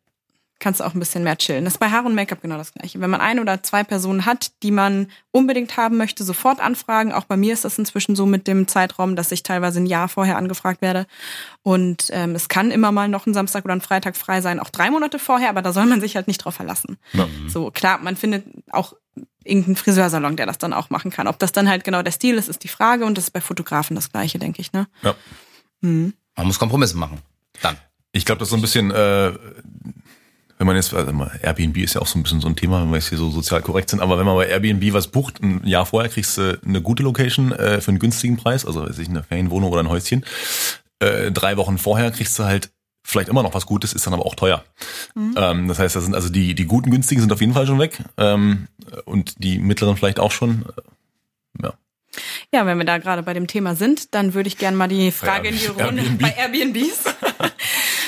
kannst du auch ein bisschen mehr chillen. Das ist bei Haare und Make-up genau das gleiche. Wenn man eine oder zwei Personen hat, die man unbedingt haben möchte, sofort anfragen. Auch bei mir ist das inzwischen so mit dem Zeitraum, dass ich teilweise ein Jahr vorher angefragt werde. Und ähm, es kann immer mal noch ein Samstag oder ein Freitag frei sein, auch drei Monate vorher, aber da soll man sich halt nicht drauf verlassen. Ja. So, klar, man findet auch irgendeinen Friseursalon, der das dann auch machen kann. Ob das dann halt genau der Stil ist, ist die Frage. Und das ist bei Fotografen das Gleiche, denke ich, ne? Ja. Man muss Kompromisse machen. Dann. Ich glaube, das ist so ein bisschen, äh, wenn man jetzt, also Airbnb ist ja auch so ein bisschen so ein Thema, wenn wir jetzt hier so sozial korrekt sind, aber wenn man bei Airbnb was bucht, ein Jahr vorher kriegst du eine gute Location äh, für einen günstigen Preis, also weiß ich, eine Ferienwohnung oder ein Häuschen. Äh, drei Wochen vorher kriegst du halt vielleicht immer noch was Gutes, ist dann aber auch teuer. Ähm, das heißt, das sind also die, die guten, günstigen sind auf jeden Fall schon weg ähm, und die mittleren vielleicht auch schon. Äh, Ja. Ja, wenn wir da gerade bei dem Thema sind, dann würde ich gerne mal die Frage in die Runde Airbnb. bei Airbnbs.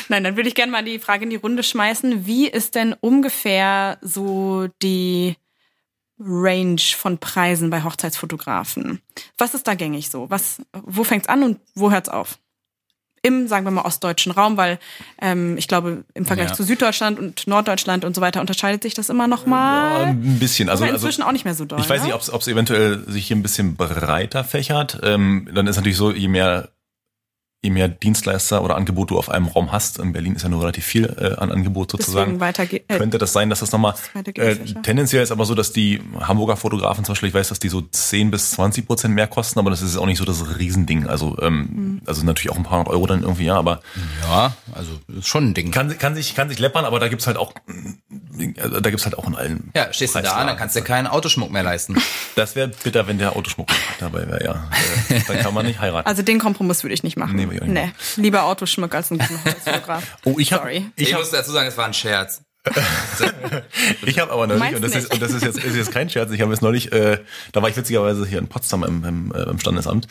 Nein, dann würde ich gerne mal die Frage in die Runde schmeißen. Wie ist denn ungefähr so die Range von Preisen bei Hochzeitsfotografen? Was ist da gängig so? Was, wo fängt's an und wo hört's auf? Im, sagen wir mal, ostdeutschen Raum, weil ähm, ich glaube, im Vergleich Ja. zu Süddeutschland und Norddeutschland und so weiter unterscheidet sich das immer noch Ja, mal. ein bisschen. Also, aber also inzwischen auch nicht mehr so doll. Ich weiß ne? nicht, ob es eventuell sich hier ein bisschen breiter fächert. Ähm, dann ist natürlich so, je mehr, je mehr Dienstleister oder Angebot du auf einem Raum hast, in Berlin ist ja nur relativ viel äh, an Angebot Deswegen sozusagen, weitergeht. Äh, könnte das sein, dass das nochmal, äh, tendenziell ist aber so, dass die Hamburger Fotografen zum Beispiel, ich weiß, dass die so 10 bis 20 Prozent mehr kosten, aber das ist auch nicht so das Riesending. Also, ähm, Mhm. also natürlich auch ein paar hundert Euro dann irgendwie, ja, aber Ja, also ist schon ein Ding. kann, kann sich, kann sich läppern, aber da gibt's halt auch, äh, da gibt's halt auch in allen. ja, stehst du da, Preislagen. dann kannst du keinen Autoschmuck mehr leisten. Das wäre bitter, wenn der Autoschmuck dabei wäre, ja. Äh, Dann kann man nicht heiraten. Also den Kompromiss würde ich nicht machen. Nee, auch nicht nee. Lieber Autoschmuck als ein guter Holzfotograf. Oh, ich habe Sorry. Ich, ich hab, muss dazu sagen, es war ein Scherz. ich hab aber neulich, und das nicht. ist, und das ist jetzt, ist jetzt kein Scherz, ich habe jetzt neulich, äh, da war ich witzigerweise hier in Potsdam im, im, äh, im Standesamt,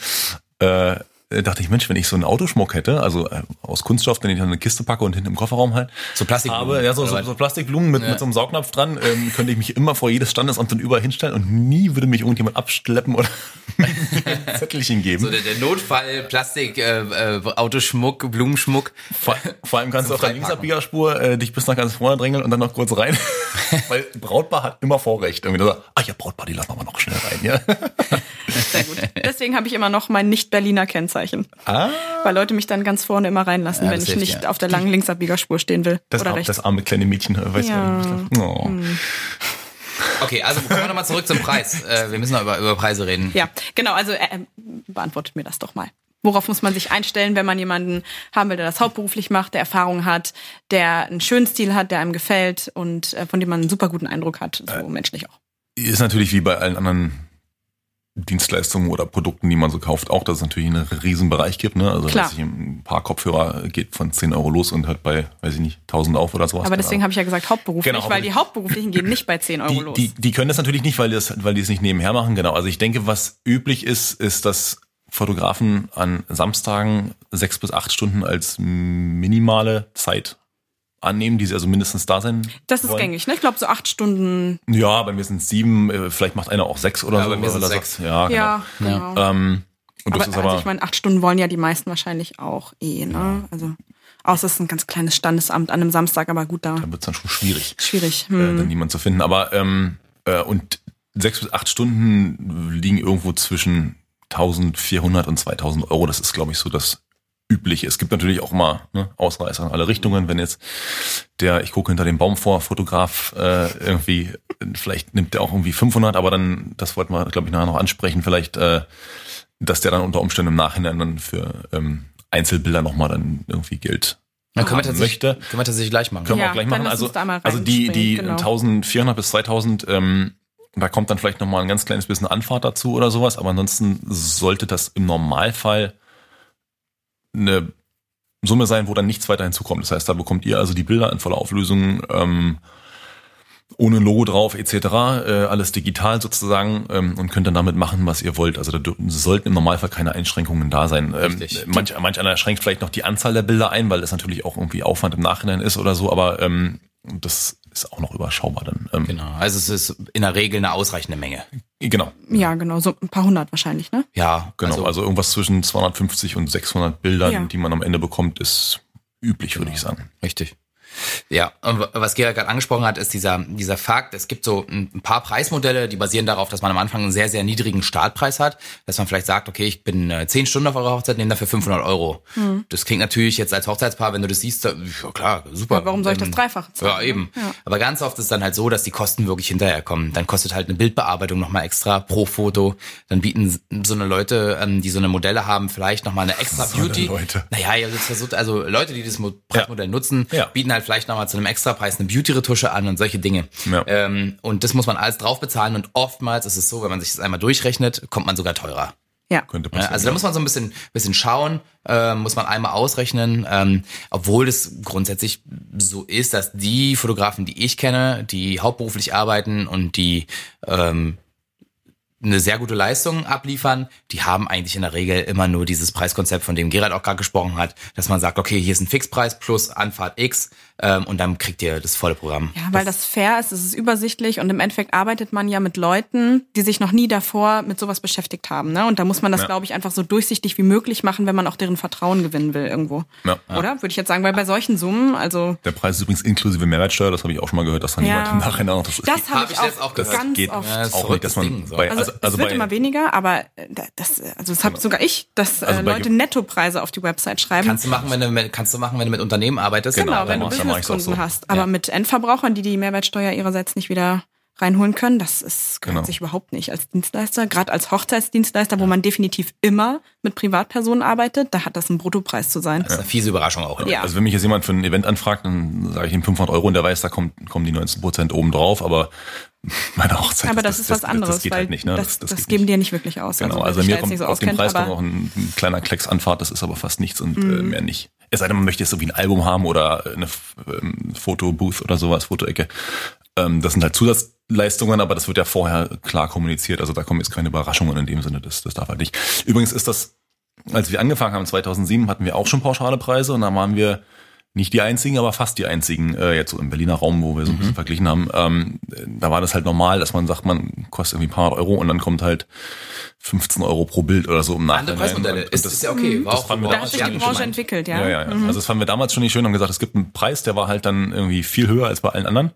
äh, dachte ich, Mensch, wenn ich so einen Autoschmuck hätte, also äh, aus Kunststoff, den ich dann in eine Kiste packe und hinten im Kofferraum halt, So Plastikblumen, aber ja, so, so, so Plastikblumen mit, mit so einem Saugnapf dran, ähm, könnte ich mich immer vor jedes Standesamt und überall hinstellen und nie würde mich irgendjemand abschleppen oder ein Zettelchen geben. So der, der Notfall, Plastik, äh, äh, Autoschmuck, Blumenschmuck. Vor, vor allem kannst du auf der. Linksabbiegerspur äh, dich bis nach ganz vorne drängeln und dann noch kurz rein. Weil Brautpaar hat immer Vorrecht. Irgendwie so, ach ja, Brautpaar, die lassen wir mal noch schnell rein. Ja? Sehr gut. Deswegen habe ich immer noch mein Nicht-Berliner Kennzeichen. Ah, Weil Leute mich dann ganz vorne immer reinlassen, Ja, wenn ich nicht ja. auf der langen Linksabbiegerspur stehen will. das, oder rechts. das arme kleine Mädchen, äh, weiß Ja. nicht. Oh. Okay, also kommen wir nochmal zurück zum Preis. Äh, wir müssen noch über, über Preise reden. Ja, genau. Also äh, beantwortet mir das doch mal. Worauf muss man sich einstellen, wenn man jemanden haben will, der das hauptberuflich macht, der Erfahrung hat, der einen schönen Stil hat, der einem gefällt und äh, von dem man einen super guten Eindruck hat, so äh, menschlich auch. Ist natürlich wie bei allen anderen Dienstleistungen oder Produkten, die man so kauft, auch, dass es natürlich einen riesen Bereich gibt. Ne? Also Klar. Weiß ich, ein paar Kopfhörer geht von 10 Euro los und hört bei, weiß ich nicht, 1000 auf oder sowas. Aber deswegen habe ich ja gesagt hauptberuflich, Genau, weil die hauptberuflichen gehen nicht bei 10 Euro die, los. Die, die können das natürlich nicht, weil die, das, weil die es nicht nebenher machen. Genau. Also ich denke, was üblich ist, ist, dass Fotografen an Samstagen sechs bis acht Stunden als minimale Zeit annehmen, die sie also mindestens da sein Das ist wollen. gängig, ne? Ich glaube so acht Stunden. Ja, bei mir sind es sieben, äh, vielleicht macht einer auch sechs oder Ja, so. bei mir sind oder sechs. Ja, genau. Ja, genau. Ähm, und aber, das ist aber, also ich meine, acht Stunden wollen ja die meisten wahrscheinlich auch eh, ne? Also außer es ist ein ganz kleines Standesamt an einem Samstag, aber gut, da dann wird es dann schon schwierig, schwierig. äh, Hm. dann niemand zu finden. Aber ähm, äh, und sechs bis acht Stunden liegen irgendwo zwischen 1400 und 2000 Euro. Das ist, glaube ich, so das Übliche. Es gibt natürlich auch mal ne, Ausreißer in alle Richtungen. Wenn jetzt der, ich gucke hinter dem Baum vor, Fotograf äh, irgendwie, vielleicht nimmt der auch irgendwie 500, aber dann, das wollten wir, glaube ich, nachher noch ansprechen, vielleicht, äh, dass der dann unter Umständen im Nachhinein dann für ähm, Einzelbilder nochmal dann irgendwie Geld Dann können wir, tatsächlich, möchte. können wir tatsächlich gleich machen. Können wir Ja, auch gleich machen. Also, also die, die genau. 1400 bis 2000, ähm, da kommt dann vielleicht nochmal ein ganz kleines bisschen Anfahrt dazu oder sowas, aber ansonsten sollte das im Normalfall eine Summe sein, wo dann nichts weiter hinzukommt. Das heißt, da bekommt ihr also die Bilder in voller Auflösung, ähm, ohne Logo drauf etc., äh, alles digital sozusagen ähm, und könnt dann damit machen, was ihr wollt. Also da sollten im Normalfall keine Einschränkungen da sein. Ähm, manch, manch einer schränkt vielleicht noch die Anzahl der Bilder ein, weil das natürlich auch irgendwie Aufwand im Nachhinein ist oder so, aber ähm, das ist auch noch überschaubar dann. Ähm, Genau. Also es ist in der Regel eine ausreichende Menge. Genau, Ja, genau, so ein paar hundert wahrscheinlich, ne? Ja, genau. Also, irgendwas zwischen 250 und 600 Bildern, Ja. die man am Ende bekommt, ist üblich, würde ich sagen. Richtig. Ja, und was Gerhard gerade angesprochen hat, ist dieser, dieser Fakt, es gibt so ein paar Preismodelle, die basieren darauf, dass man am Anfang einen sehr, sehr niedrigen Startpreis hat, dass man vielleicht sagt, okay, ich bin äh, 10 Stunden auf eurer Hochzeit, nehme dafür 500 Euro. Das klingt natürlich jetzt als Hochzeitspaar, wenn du das siehst, ja klar, super. Ja, warum soll ich das Ähm, Dreifache zahlen, Ja, eben. ne? Ja. Aber ganz oft ist dann halt so, dass die Kosten wirklich hinterher kommen. Dann kostet halt eine Bildbearbeitung nochmal extra pro Foto. Dann bieten so eine Leute, ähm, die so eine Modelle haben, vielleicht nochmal eine extra So eine Beauty. Leute. Naja, versucht, also Leute, die das Mo- Preismodell nutzen, Ja. bieten halt vielleicht nochmal zu einem Extrapreis eine Beauty-Retusche an und solche Dinge. Ja. Ähm, und das muss man alles drauf bezahlen und oftmals ist es so, wenn man sich das einmal durchrechnet, kommt man sogar teurer. Ja. Könnte passieren. also da muss man so ein bisschen, bisschen schauen, äh, muss man einmal ausrechnen, ähm, obwohl es grundsätzlich so ist, dass die Fotografen, die ich kenne, die hauptberuflich arbeiten und die ähm, eine sehr gute Leistung abliefern, die haben eigentlich in der Regel immer nur dieses Preiskonzept, von dem Gerald auch gerade gesprochen hat, dass man sagt, okay, hier ist ein Fixpreis plus Anfahrt X und dann kriegt ihr das volle Programm. Ja, weil das fair ist, es ist übersichtlich und im Endeffekt arbeitet man ja mit Leuten, die sich noch nie davor mit sowas beschäftigt haben. Ne? Und da muss man das, Ja. glaube ich, einfach so durchsichtig wie möglich machen, wenn man auch deren Vertrauen gewinnen will irgendwo. Ja. Oder? Würde ich jetzt sagen, weil bei solchen Summen, also Der Preis ist übrigens inklusive Mehrwertsteuer, das habe ich auch schon mal gehört, dass dann Ja. jemand im Nachhinein auch das, das habe hab ich jetzt auch, auch gehört. das geht oft. Ja, das ist auch nicht, dass man Ding, so. bei, Also, also, also es wird bei, immer weniger, aber äh, das, also das habe sogar ich, dass äh, Also bei- Leute Nettopreise auf die Website schreiben. Kannst du machen, wenn du mit, kannst du machen, wenn du mit Unternehmen arbeitest. genau, dann wenn du Businesskunden so. hast. Aber Ja. mit Endverbrauchern, die die Mehrwertsteuer ihrerseits nicht wieder reinholen können, das ist, Genau. sich überhaupt nicht als Dienstleister. Gerade als Hochzeitsdienstleister, wo man definitiv immer mit Privatpersonen arbeitet, da hat das ein Bruttopreis zu sein. Das ist eine fiese Überraschung auch. Ja. Also wenn mich jetzt jemand für ein Event anfragt, dann sage ich ihm 500 Euro und der weiß, da kommt, kommen die 19 Prozent oben drauf, aber meine Hochzeit, Aber das, ist was anderes, das geht halt nicht, ne? das, das, geht geben nicht. dir nicht wirklich aus. Genau, also sich mir kommt so auf den Preis kommt auch ein, ein kleiner Klecks Anfahrt, das ist aber fast nichts und Mhm. äh, mehr nicht. Es sei denn, man möchte jetzt so wie ein Album haben oder eine ähm, Fotobooth oder sowas, Fotoecke. Ähm, das sind halt Zusatzleistungen, aber das wird ja vorher klar kommuniziert. Also da kommen jetzt keine Überraschungen in dem Sinne, das, das darf halt nicht. Übrigens ist das, als wir angefangen haben 2007, hatten wir auch schon pauschale Preise und da waren wir nicht die einzigen, aber fast die einzigen, äh, jetzt so im Berliner Raum, wo wir so ein bisschen verglichen haben. Ähm, da war das halt normal, dass man sagt, man kostet irgendwie ein paar Euro und dann kommt halt 15 Euro pro Bild oder so im Andere Nachhinein. Preismodelle. Und- und Ist, das- ist ja okay. War das auch fanden wir Da damals hat sich die schon Branche entwickelt, ja. Ja, ja, ja. Also das fanden wir damals schon nicht schön und haben gesagt, es gibt einen Preis, der war halt dann irgendwie viel höher als bei allen anderen,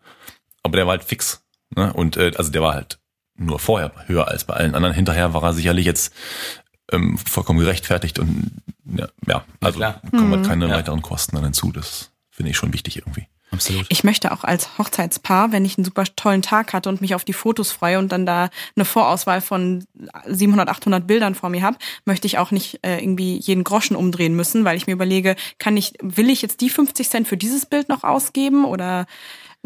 aber der war halt fix. Ne? Und äh, also der war halt nur vorher höher als bei allen anderen. Hinterher war er sicherlich jetzt ähm, vollkommen gerechtfertigt und ja, ja also klar. kommen Mhm. halt keine Ja. weiteren Kosten dann hinzu. Das finde ich schon wichtig irgendwie. Absolut. Ich möchte auch als Hochzeitspaar, wenn ich einen super tollen Tag hatte und mich auf die Fotos freue und dann da eine Vorauswahl von 700, 800 Bildern vor mir habe, möchte ich auch nicht äh, irgendwie jeden Groschen umdrehen müssen, weil ich mir überlege, kann ich, will ich jetzt die 50 Cent für dieses Bild noch ausgeben oder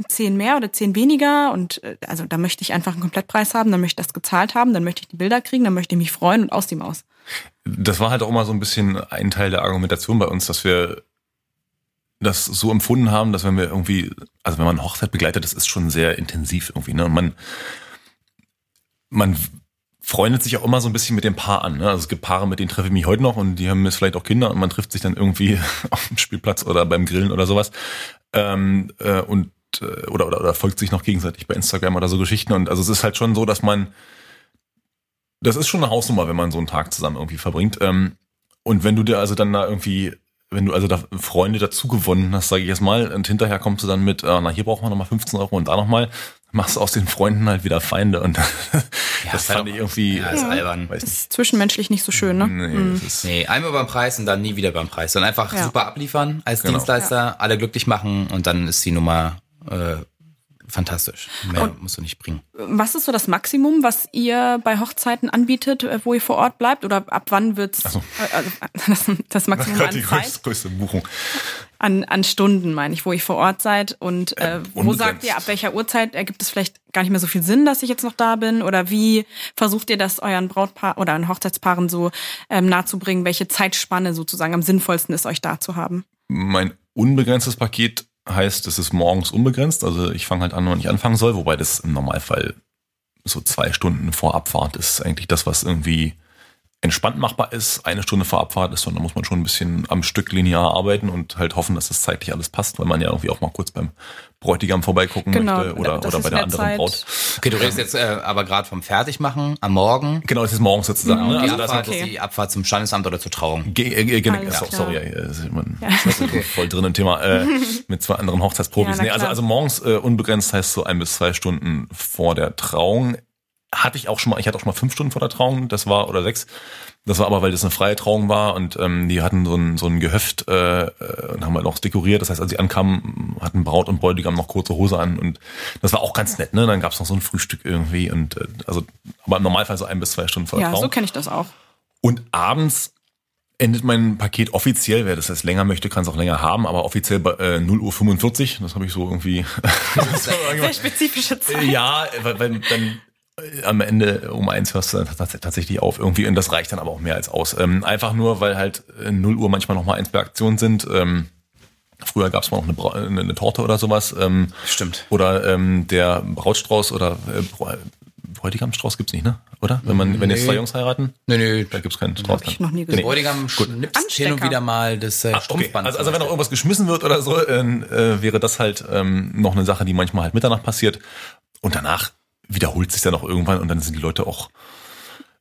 zehn mehr oder zehn weniger und äh, also da möchte ich einfach einen Komplettpreis haben, dann möchte ich das gezahlt haben, dann möchte ich die Bilder kriegen, dann möchte ich mich freuen und aus dem aus. Das war halt auch immer so ein bisschen ein Teil der Argumentation bei uns, dass wir das so empfunden haben, dass wenn wir irgendwie, also wenn man Hochzeit begleitet, das ist schon sehr intensiv irgendwie, ne? Und man, man freundet sich auch immer so ein bisschen mit dem Paar an. Ne? Also es gibt Paare, mit denen treffe ich mich heute noch und die haben jetzt vielleicht auch Kinder und man trifft sich dann irgendwie auf dem Spielplatz oder beim Grillen oder sowas. Ähm, äh, und äh, oder, oder, oder folgt sich noch gegenseitig bei Instagram oder so Geschichten. Und also es ist halt schon so, dass man, das ist schon eine Hausnummer, wenn man so einen Tag zusammen irgendwie verbringt. Ähm, und wenn du dir also dann da irgendwie wenn du also da Freunde dazu gewonnen hast, sage ich jetzt mal, und hinterher kommst du dann mit, äh, na hier brauchen wir nochmal 15 Euro und da nochmal, machst du aus den Freunden halt wieder Feinde und das fand ich irgendwie Ja, ist albern. weiß Das nicht. ist zwischenmenschlich nicht so schön, ne? Nee, ist, Nee, einmal beim Preis und dann nie wieder beim Preis. Dann einfach Ja. super abliefern als Genau. Dienstleister, alle glücklich machen und dann ist die Nummer äh, fantastisch. Mehr musst du nicht bringen. Was ist so das Maximum, was ihr bei Hochzeiten anbietet, äh, wo ihr vor Ort bleibt? Oder ab wann wird's so. äh, also, das, das Maximum gerade an die Zeit? größte, größte Buchung. An, an Stunden, meine ich, wo ihr vor Ort seid. Und äh, wo unbegrenzt. sagt ihr, ab welcher Uhrzeit ergibt es vielleicht gar nicht mehr so viel Sinn, dass ich jetzt noch da bin? Oder wie versucht ihr das euren Brautpaar oder euren Hochzeitspaaren so ähm, nahezubringen, welche Zeitspanne sozusagen am sinnvollsten ist, euch da zu haben? Mein unbegrenztes Paket heißt, es ist morgens unbegrenzt. Also ich fange halt an, wann ich anfangen soll, wobei das im Normalfall so zwei Stunden vor Abfahrt ist eigentlich das, was irgendwie entspannt machbar ist. Eine Stunde vor Abfahrt ist, und da muss man schon ein bisschen am Stück linear arbeiten und halt hoffen, dass das zeitlich alles passt, weil man ja irgendwie auch mal kurz beim Bräutigam vorbeigucken Genau, möchte oder, oder bei der anderen Zeit. Braut. Okay, du redest jetzt äh, aber gerade vom Fertigmachen am Morgen. Genau, das ist morgens sozusagen. Mhm. Ne? die, Also das Abfahrt, ist okay. die Abfahrt zum Standesamt oder zur Trauung. Ge äh, ge Alles so, klar. sorry, äh, ist man ist voll drin im Thema äh, mit zwei anderen Hochzeitsprofis. Ja, nee, also, also morgens äh, unbegrenzt heißt so ein bis zwei Stunden vor der Trauung. Hatte ich auch schon mal, ich hatte auch schon mal fünf Stunden vor der Trauung, das war, oder sechs. Das war aber, weil das eine freie Trauung war und ähm, die hatten so ein, so ein Gehöft äh, äh, und haben halt auch dekoriert. Das heißt, als sie ankamen, hatten Braut und Bräutigam noch kurze Hose an und das war auch ganz nett, ne? Dann gab's noch so ein Frühstück irgendwie und äh, also, aber im Normalfall so ein bis zwei Stunden vor der Ja, Trauung. so kenne ich das auch. Und abends endet mein Paket offiziell, wer das jetzt länger möchte, kann es auch länger haben, aber offiziell bei äh, 0 Uhr 45, das habe ich so irgendwie. Sehr spezifische Zeit. ja, weil, weil dann am Ende um eins hörst du dann tats- tatsächlich auf irgendwie und das reicht dann aber auch mehr als aus. Ähm, einfach nur, weil halt äh, 0 Uhr manchmal noch mal eins bei Aktion sind. Ähm, früher gab es mal noch eine, Bra eine, eine Torte oder sowas. Ähm, Stimmt. Oder ähm, der Brautstrauß oder äh, Bräu- Bräutigamstrauß gibt's nicht, ne? Oder? Wenn man, wenn jetzt Nee. zwei Jungs heiraten, Nö, nö. da gibt's keinen Strauß. Hab ich noch nie gesehen. Nee. Bräutigam schnipst hin und wieder mal das äh, Ah, okay. Strumpfband. Also, also wenn noch irgendwas geschmissen wird oder so, äh, äh, wäre das halt ähm, noch eine Sache, die manchmal halt Mitternacht passiert. Und danach wiederholt sich dann auch irgendwann und dann sind die Leute auch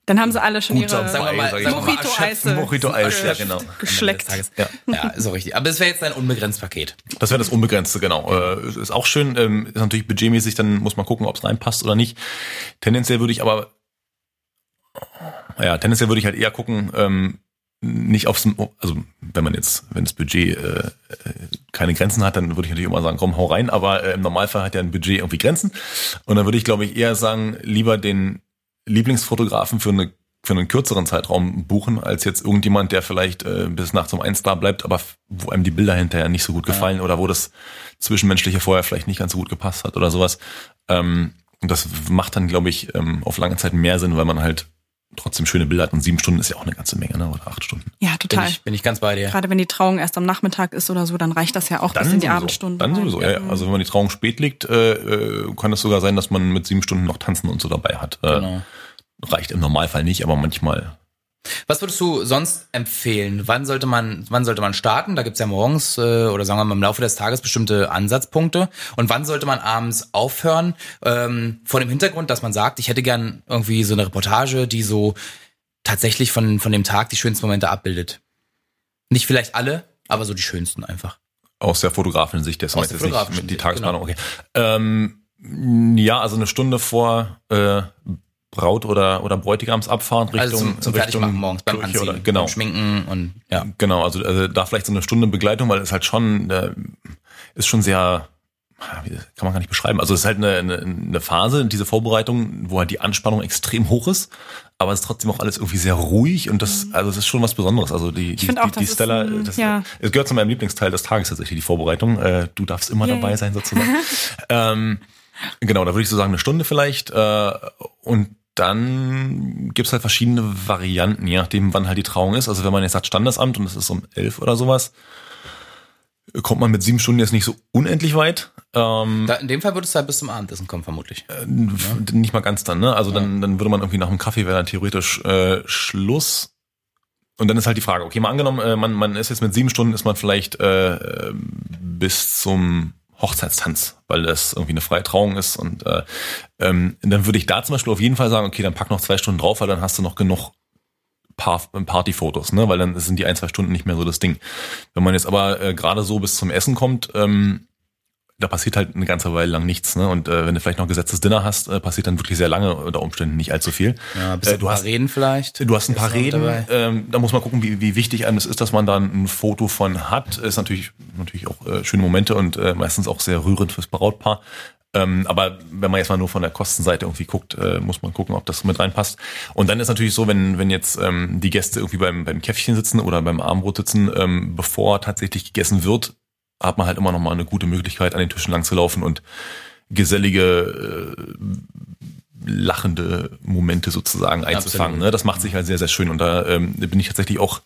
Dann haben sie alle schon gut ihre sagen wir mal, Mojito-Eise Mojito-Eis, ja genau. geschleckt. Tages. Ja, so richtig. Aber es wäre jetzt ein unbegrenzt Paket. Das wäre das Unbegrenzte, genau. Äh, ist auch schön, ähm, ist natürlich budgetmäßig, dann muss man gucken, ob es reinpasst oder nicht. Tendenziell würde ich aber, ja, tendenziell würde ich halt eher gucken, ähm, nicht aufs, also wenn man jetzt, wenn das Budget äh, äh, keine Grenzen hat, dann würde ich natürlich immer sagen, komm, hau rein, aber äh, im Normalfall hat ja ein Budget irgendwie Grenzen. Und dann würde ich, glaube ich, eher sagen, lieber den Lieblingsfotografen für eine für einen kürzeren Zeitraum buchen, als jetzt irgendjemand, der vielleicht äh, bis nachts um eins da bleibt, aber wo einem die Bilder hinterher nicht so gut gefallen oder wo das Zwischenmenschliche vorher vielleicht nicht ganz so gut gepasst hat oder sowas. Ähm, und das macht dann, glaube ich, ähm, auf lange Zeit mehr Sinn, weil man halt trotzdem schöne Bilder hat. Und sieben Stunden ist ja auch eine ganze Menge, ne? oder acht Stunden. Ja, Bin total. ich, bin ich ganz bei dir. Gerade wenn die Trauung erst am Nachmittag ist oder so, dann reicht das ja auch bis in die sowieso. Abendstunden. Dann rein. sowieso, ja, ja. Also wenn man die Trauung spät legt, äh, äh, kann es sogar sein, dass man mit sieben Stunden noch Tanzen und so dabei hat. Äh, Genau. Reicht im Normalfall nicht, aber manchmal Was würdest du sonst empfehlen? Wann sollte man, wann sollte man starten? Da gibt's ja morgens äh, oder sagen wir mal im Laufe des Tages bestimmte Ansatzpunkte. Und wann sollte man abends aufhören? Ähm, vor dem Hintergrund, dass man sagt, ich hätte gern irgendwie so eine Reportage, die so tatsächlich von, von dem Tag die schönsten Momente abbildet. Nicht vielleicht alle, aber so die schönsten einfach. Aus der Fotografin-Sicht, das Aus meint jetzt nicht fotografischen mit die Sicht, Tagesplanung, okay. Ähm, ja, also eine Stunde vor äh, Braut- oder, oder Bräutigamsabfahrt Richtung, Also zum, zum Richtung Fertigmachen morgens beim Anziehen, Oder, genau, Schminken und ja. genau. Also, also da vielleicht so eine Stunde Begleitung, weil es halt schon, äh, ist schon sehr kann man gar nicht beschreiben. Also es ist halt eine, eine, eine Phase, diese Vorbereitung, wo halt die Anspannung extrem hoch ist, aber es ist trotzdem auch alles irgendwie sehr ruhig und das, also es ist schon was Besonderes. Also die, die, Mhm. auch, die, die Stella, ein- das, ja. es gehört zu meinem Lieblingsteil des Tages tatsächlich, die Vorbereitung. Äh, du darfst immer Yay. dabei sein sozusagen. ähm, genau, da würde ich so sagen eine Stunde vielleicht äh, und dann gibt's halt verschiedene Varianten, je nachdem, wann halt die Trauung ist. Also wenn man jetzt sagt Standesamt und es ist um elf oder sowas, kommt man mit sieben Stunden jetzt nicht so unendlich weit. Ähm, Da, in dem Fall würdest du halt bis zum Abendessen kommen, vermutlich. Nicht mal ganz dann, ne? Also dann, dann würde man irgendwie nach dem Kaffee wäre dann theoretisch äh, Schluss. Und dann ist halt die Frage, okay, mal angenommen, äh, man, man ist jetzt mit sieben Stunden, ist man vielleicht äh, äh, bis zum Hochzeitstanz, weil das irgendwie eine freie Trauung ist. Und äh, ähm, dann würde ich da zum Beispiel auf jeden Fall sagen, okay, dann pack noch zwei Stunden drauf, weil dann hast du noch genug Paar Partyfotos, ne? Weil dann sind die ein, zwei Stunden nicht mehr so das Ding. Wenn man jetzt aber äh, gerade so bis zum Essen kommt, ähm, da passiert halt eine ganze Weile lang nichts, ne? Und äh, wenn du vielleicht noch gesetztes Dinner hast, äh, passiert dann wirklich sehr lange unter Umständen nicht allzu viel. Ja, äh, ein du paar hast Reden vielleicht. Du hast ein paar Reden, ähm, da muss man gucken, wie, wie wichtig einem das ist, dass man da ein Foto von hat. Ist natürlich natürlich auch äh, schöne Momente und äh, meistens auch sehr rührend fürs Brautpaar. Ähm, aber wenn man jetzt mal nur von der Kostenseite irgendwie guckt, äh, muss man gucken, ob das mit reinpasst. Und dann ist natürlich so, wenn, wenn jetzt ähm, die Gäste irgendwie beim, beim Käffchen sitzen oder beim Armbrot sitzen, ähm, bevor tatsächlich gegessen wird, hat man halt immer noch mal eine gute Möglichkeit, an den Tischen lang zu laufen und gesellige, äh, lachende Momente sozusagen einzufangen. Ne? Das macht sich halt sehr, sehr schön. Und da ähm, bin ich tatsächlich auch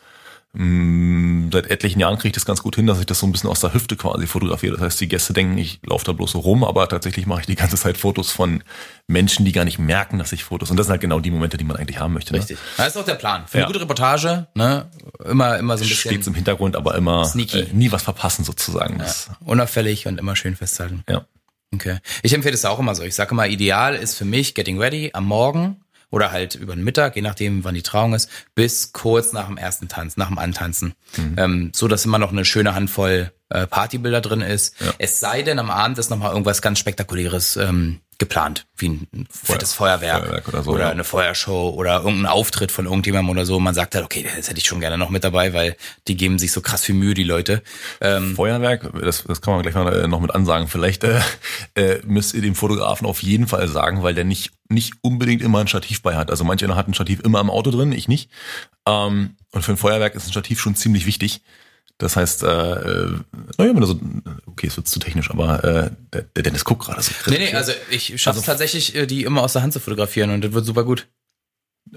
mh, seit etlichen Jahren kriege ich das ganz gut hin, dass ich das so ein bisschen aus der Hüfte quasi fotografiere. Das heißt, die Gäste denken, ich laufe da bloß so rum, aber tatsächlich mache ich die ganze Zeit Fotos von Menschen, die gar nicht merken, dass ich Fotos. Und das sind halt genau die Momente, die man eigentlich haben möchte. Richtig. Das ist auch der Plan. Für Ja. eine gute Reportage, ne? Immer, immer so ein Ne? bisschen Steht im Hintergrund, aber immer Sneaky. äh, nie was verpassen sozusagen. Das, unauffällig und immer schön festhalten. ja. Okay. Ich empfehle es auch immer so. Ich sage immer, ideal ist für mich Getting Ready am Morgen oder halt über den Mittag, je nachdem, wann die Trauung ist, bis kurz nach dem ersten Tanz, nach dem Antanzen. Ähm, so, dass immer noch eine schöne Handvoll äh, Partybilder drin ist. Es sei denn, am Abend ist nochmal irgendwas ganz Spektakuläres ähm, geplant, wie ein fettes Feuerwerk, Feuerwerk oder so, ja. eine Feuershow oder irgendein Auftritt von irgendjemandem oder so. Man sagt halt, okay, das hätte ich schon gerne noch mit dabei, weil die geben sich so krass viel Mühe, die Leute. Ähm, Feuerwerk, das, das kann man gleich mal äh, noch mit ansagen. Vielleicht äh, äh, müsst ihr dem Fotografen auf jeden Fall sagen, weil der nicht nicht unbedingt immer ein Stativ bei hat. Also manch einer hat ein Stativ immer im Auto drin, ich nicht. Ähm, und für ein Feuerwerk ist ein Stativ schon ziemlich wichtig. Das heißt, äh, äh, naja, wenn du so, okay, es wird zu technisch, aber äh, der, der Dennis guckt gerade so. nee, nee, also ich schaffe es tatsächlich, äh, die immer aus der Hand zu fotografieren und das wird super gut.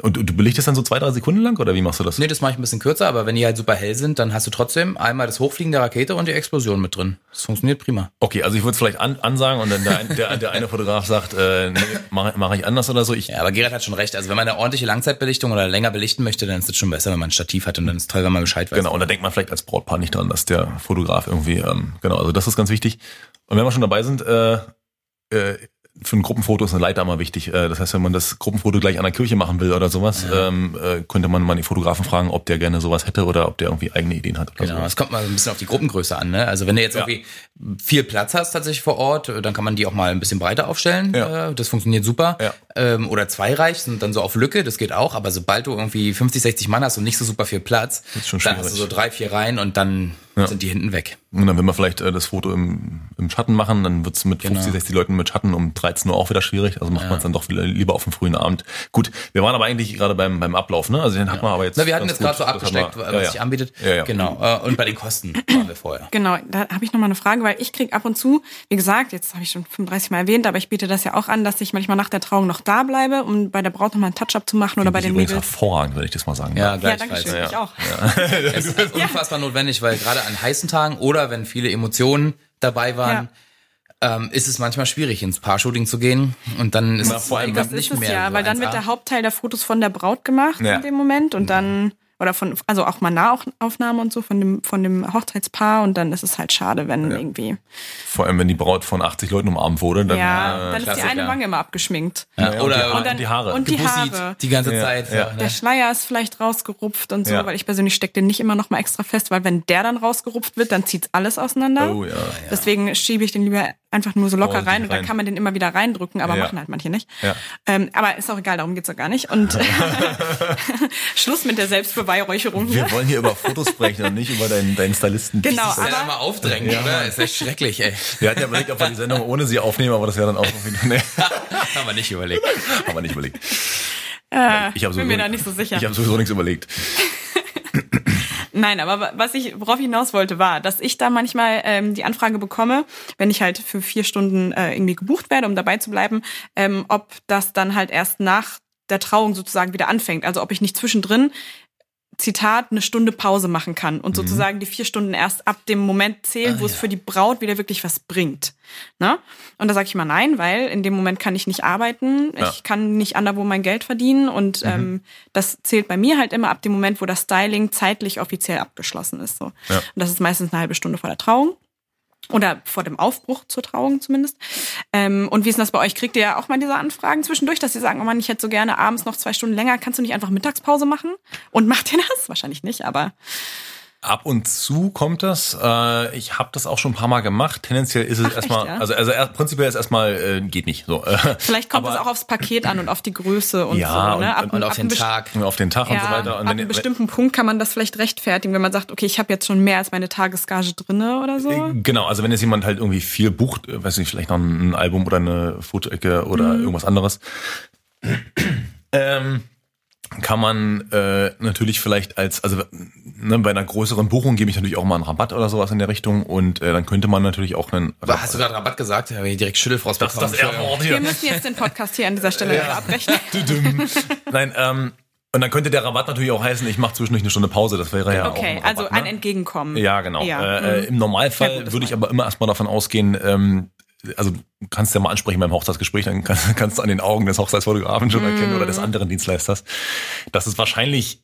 Und du, belichtest dann so zwei, drei Sekunden lang oder wie machst du das? Nee, das mache ich ein bisschen kürzer, aber wenn die halt super hell sind, dann hast du trotzdem einmal das Hochfliegen der Rakete und die Explosion mit drin. Das funktioniert prima. Okay, also ich würde es vielleicht an, ansagen und dann der, der, der eine Fotograf sagt, äh, nee, mache mach ich anders oder so. Ich, Ja, aber Gerard hat schon recht. Also wenn man eine ordentliche Langzeitbelichtung oder länger belichten möchte, dann ist es schon besser, wenn man ein Stativ hat und dann ist es toll, wenn man Bescheid weiß. Genau, und da denkt man vielleicht als Brautpaar nicht dran, dass der Fotograf irgendwie, ähm, genau, also das ist ganz wichtig. Und wenn wir schon dabei sind, äh, äh, für ein Gruppenfoto ist eine Leiter immer wichtig. Äh, das heißt, wenn man das Gruppenfoto gleich an der Kirche machen will oder sowas, ähm, äh, könnte man mal den Fotografen fragen, ob der gerne sowas hätte oder ob der irgendwie eigene Ideen hat. Genau, sowas. es kommt mal ein bisschen auf die Gruppengröße an. Ne? Also wenn du jetzt Ja. irgendwie viel Platz hast tatsächlich vor Ort, dann kann man die auch mal ein bisschen breiter aufstellen. Ja. Äh, Das funktioniert super. Ja. Ähm, oder zwei reich sind dann so auf Lücke, das geht auch. Aber sobald du irgendwie 50, 60 Mann hast und nicht so super viel Platz, dann hast du so drei, vier Reihen und dann Ja. sind die hinten weg. Und dann will man vielleicht äh, das Foto im, im Schatten machen, dann wird's mit 50, Genau. 60 Leuten mit Schatten um 13 Uhr auch wieder schwierig. Also macht man es dann doch lieber auf den frühen Abend. Gut, wir waren aber eigentlich gerade beim, beim Ablauf, ne? Also den hatten wir aber jetzt. Na, wir hatten jetzt gerade so haben wir- abgesteckt, was ja, ja. sich anbietet. Ja, ja. Genau. Äh, Und bei den Kosten waren wir vorher. Genau, da habe ich noch mal eine Frage, weil ich krieg ab und zu, wie gesagt, jetzt habe ich schon 35 Mal erwähnt, aber ich biete das ja auch an, dass ich manchmal nach der Trauung noch da bleibe, um bei der Braut noch mal einen Touch-up zu machen oder bei den Mädels. hervorragend, wenn ich das mal sagen Ja, darf. Ja, gleichfalls. danke schön, ich auch. Es ist unfassbar notwendig, weil gerade an heißen Tagen oder wenn viele Emotionen dabei waren, ähm, ist es manchmal schwierig, ins Paar-Shooting zu gehen. Und dann ist Na, es vor allem, Das ist nicht es mehr. ja, so weil dann 1A. wird der Hauptteil der Fotos von der Braut gemacht Ja. in dem Moment und dann oder von also auch mal Nahaufnahme und so von dem von dem Hochzeitspaar und dann ist es halt schade, wenn irgendwie Vor allem, wenn die Braut von 80 Leuten umarmt wurde, dann ja, äh, dann ist die eine Wange immer abgeschminkt. Ja, Ja, oder und die, Und dann- die Haare. und die gebussit Haare. die ganze Ja, Zeit. ja. So, Der ne? Schleier ist vielleicht rausgerupft und so, Ja. weil ich persönlich stecke den nicht immer noch mal extra fest, weil wenn der dann rausgerupft wird, dann zieht's alles auseinander. oh ja. Deswegen schiebe ich den lieber einfach nur so locker Oh, rein und dann rein. kann man den immer wieder reindrücken, aber Ja. machen halt manche nicht. Ja. Ähm, aber ist auch egal, darum geht's doch gar nicht. Und Schluss mit der Selbstbeweihräucherung hier. Wir wollen hier über Fotos sprechen und nicht über deinen, deinen Stylisten. Genau, Das ist ja aber- immer aufdrängen, oder? Ist echt schrecklich, ey. Wir hatten ja überlegt, ob wir die Sendung ohne sie aufnehmen, aber das wäre dann auch wieder, nee, Haben wir nicht überlegt. haben wir nicht überlegt. Äh, Ich bin mir da nicht so sicher. Ich habe sowieso nichts überlegt. Nein, aber was ich, worauf ich hinaus wollte, war, dass ich da manchmal ähm, die Anfrage bekomme, wenn ich halt für vier Stunden äh, irgendwie gebucht werde, um dabei zu bleiben, ähm, ob das dann halt erst nach der Trauung sozusagen wieder anfängt. Also ob ich nicht zwischendrin Zitat, eine Stunde Pause machen kann und sozusagen die vier Stunden erst ab dem Moment zählen, wo es für die Braut wieder wirklich was bringt. Ne? Und da sage ich mal nein, weil in dem Moment kann ich nicht arbeiten, Ja. ich kann nicht anderwo mein Geld verdienen und ähm, das zählt bei mir halt immer ab dem Moment, wo das Styling zeitlich offiziell abgeschlossen ist. So. Ja. Und das ist meistens eine halbe Stunde vor der Trauung. Oder vor dem Aufbruch zur Trauung zumindest. Ähm, und wie ist denn das bei euch? Kriegt ihr ja auch mal diese Anfragen zwischendurch, dass sie sagen, oh Mann, ich hätte so gerne abends noch zwei Stunden länger. Kannst du nicht einfach Mittagspause machen? Und macht ihr das? Wahrscheinlich nicht, aber Ab und zu kommt das. Äh, ich habe das auch schon ein paar Mal gemacht. Tendenziell ist es Ach, erstmal, echt, ja? also, also prinzipiell ist erstmal äh, geht nicht. So, vielleicht kommt es auch aufs Paket an und auf die Größe und Ja, so. Ne? und- Und auf den einem best- Tag. auf den Tag und Ja, so weiter. Und ab einem bestimmten Punkt kann man das vielleicht rechtfertigen, wenn man sagt, okay, ich habe jetzt schon mehr als meine Tagesgage drinne oder so. Äh, Genau, also wenn jetzt jemand halt irgendwie viel bucht, äh, weiß nicht, vielleicht noch ein Album oder eine Fotoecke oder Mhm. irgendwas anderes, ähm, kann man äh, natürlich vielleicht als, also ne, bei einer größeren Buchung gebe ich natürlich auch mal einen Rabatt oder sowas in der Richtung und äh, dann könnte man natürlich auch einen Hast du gerade Rabatt gesagt? Ja, ich direkt Schüttelfrost das, das bekommen. Wort Wir müssen jetzt den Podcast hier an dieser Stelle wieder abbrechen. Nein, ähm, und dann könnte der Rabatt natürlich auch heißen, ich mache zwischendurch eine Stunde Pause, das wäre ja auch Okay, ein Rabatt, also ein ne? Entgegenkommen. Ja, genau. Ja. Äh, äh, Im Normalfall Ja, gut, das würde ich aber immer erstmal davon ausgehen, ähm, also du kannst ja mal ansprechen beim Hochzeitsgespräch, dann kannst, kannst du an den Augen des Hochzeitsfotografen schon erkennen oder Mhm. des anderen Dienstleisters, dass es wahrscheinlich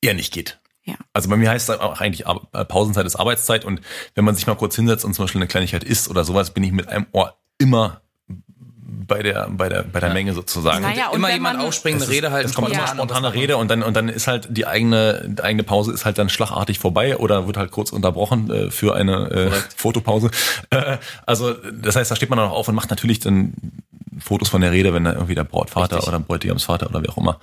eher nicht geht. Ja. Also bei mir heißt es auch eigentlich äh, Pausenzeit ist Arbeitszeit und wenn man sich mal kurz hinsetzt und zum Beispiel eine Kleinigkeit isst oder sowas, bin ich mit einem Ohr immer bei der bei der bei der Ja. Menge sozusagen. Naja, und immer jemand man- aufspringen, Es eine Rede halten. es kommt Ja. immer spontane. Rede und dann und dann ist halt die eigene die eigene Pause ist halt dann schlagartig vorbei oder wird halt kurz unterbrochen äh, für eine äh, Fotopause. Äh, also das heißt, da steht man dann auch auf und macht natürlich dann Fotos von der Rede, wenn da irgendwie der Brautvater Richtig. oder Bräutigamsvater oder wie auch immer.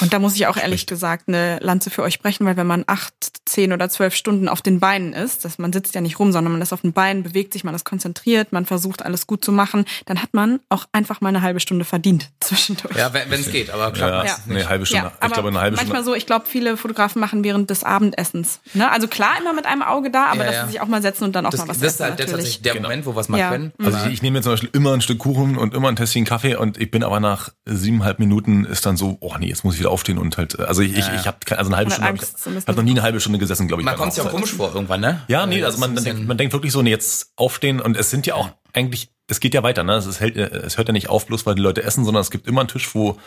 Und da muss ich auch ehrlich gesagt eine Lanze für euch brechen, weil wenn man acht, zehn oder zwölf Stunden auf den Beinen ist, dass man sitzt ja nicht rum, sondern man ist auf den Beinen, bewegt sich, man ist konzentriert, man versucht alles gut zu machen, dann hat man auch einfach mal eine halbe Stunde verdient zwischendurch. Ja, wenn es geht, aber klar. Ja, Ja. nee, halbe Stunde. Ja, ich aber glaube eine halbe manchmal Stunde. so, ich glaube, viele Fotografen machen während des Abendessens. Ne? Also klar, immer mit einem Auge da, aber Ja, dass sie sich auch mal setzen und dann auch Das, mal was das ist essen halt der, natürlich. tatsächlich der Genau. Moment, wo wir es mal Ja. können. Also ich, ich nehme mir zum Beispiel immer ein Stück Kuchen und immer ein Tässchen Kaffee und ich bin aber nach siebeneinhalb Minuten ist dann so, oh nee, jetzt muss ich wieder aufstehen und halt, also ich, ich, ich habe also eine halbe Stunde, hab Angst ich, zu müssen. hab noch nie eine halbe Stunde gesessen, glaube ich. Man kommt sich auch komisch vor irgendwann, ne? Ja, nee, Äh, also man, denkt, man denkt wirklich so, nee, jetzt aufstehen und es sind ja auch eigentlich, es geht ja weiter, ne? Es, ist, hält, es hört ja nicht auf, bloß weil die Leute essen, sondern es gibt immer einen Tisch, wo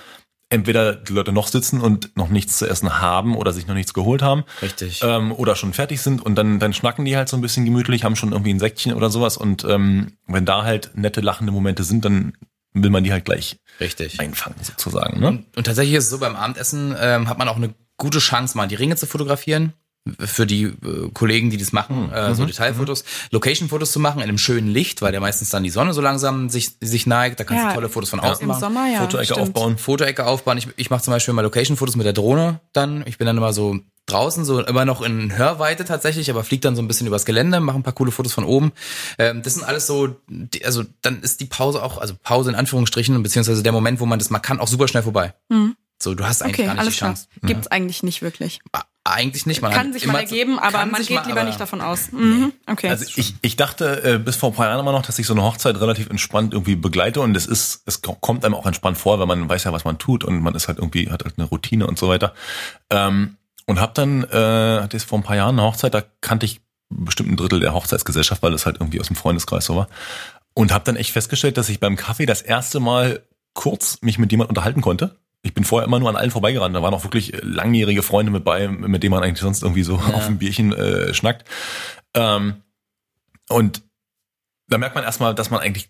entweder die Leute noch sitzen und noch nichts zu essen haben oder sich noch nichts geholt haben. Richtig. Ähm, oder schon fertig sind und dann, dann schnacken die halt so ein bisschen gemütlich, haben schon irgendwie ein Säckchen oder sowas und ähm, wenn da halt nette, lachende Momente sind, dann will man die halt gleich Richtig. einfangen sozusagen, ne? Und, und tatsächlich ist es so, beim Abendessen ähm, hat man auch eine gute Chance, mal die Ringe zu fotografieren. Für die äh, Kollegen, die das machen, Hm. äh, Mhm. so Detailfotos, Location-Fotos zu machen, in einem schönen Licht, weil der meistens dann die Sonne so langsam sich, sich neigt. Da kannst Ja, du tolle Fotos von Ja. außen Im machen. Sommer, ja. Fotoecke stimmt. aufbauen. Fotoecke aufbauen. Ich, ich mache zum Beispiel mal Location-Fotos mit der Drohne dann. Ich bin dann immer so draußen, so immer noch in Hörweite tatsächlich, aber flieg dann so ein bisschen übers Gelände, mache ein paar coole Fotos von oben. Ähm, das sind alles so, die, also dann ist die Pause auch, also Pause in Anführungsstrichen, beziehungsweise der Moment, wo man das mal kann, auch super schnell vorbei. So, du hast eigentlich Okay, gar nicht alles die klar. Chance. Gibt's eigentlich nicht wirklich. A- Eigentlich nicht. Man Kann sich immer mal ergeben, aber man geht mal, lieber nicht davon aus. Mhm. Okay. Also ich, ich dachte äh, bis vor ein paar Jahren immer noch, dass ich so eine Hochzeit relativ entspannt irgendwie begleite und es ist, es ko- kommt einem auch entspannt vor, weil man weiß ja, was man tut und man ist halt irgendwie, hat halt eine Routine und so weiter. Ähm, und hab dann, äh, hatte ich vor ein paar Jahren eine Hochzeit, da kannte ich bestimmt ein Drittel der Hochzeitsgesellschaft, weil das halt irgendwie aus dem Freundeskreis so war. Und habe dann echt festgestellt, dass ich beim Kaffee das erste Mal kurz mich mit jemand unterhalten konnte. Ich bin vorher immer nur an allen vorbeigerannt. Da waren auch wirklich äh, langjährige Freunde mit bei, mit denen man eigentlich sonst irgendwie so Ja. auf ein Bierchen äh, schnackt. Ähm, und da merkt man erstmal, dass man eigentlich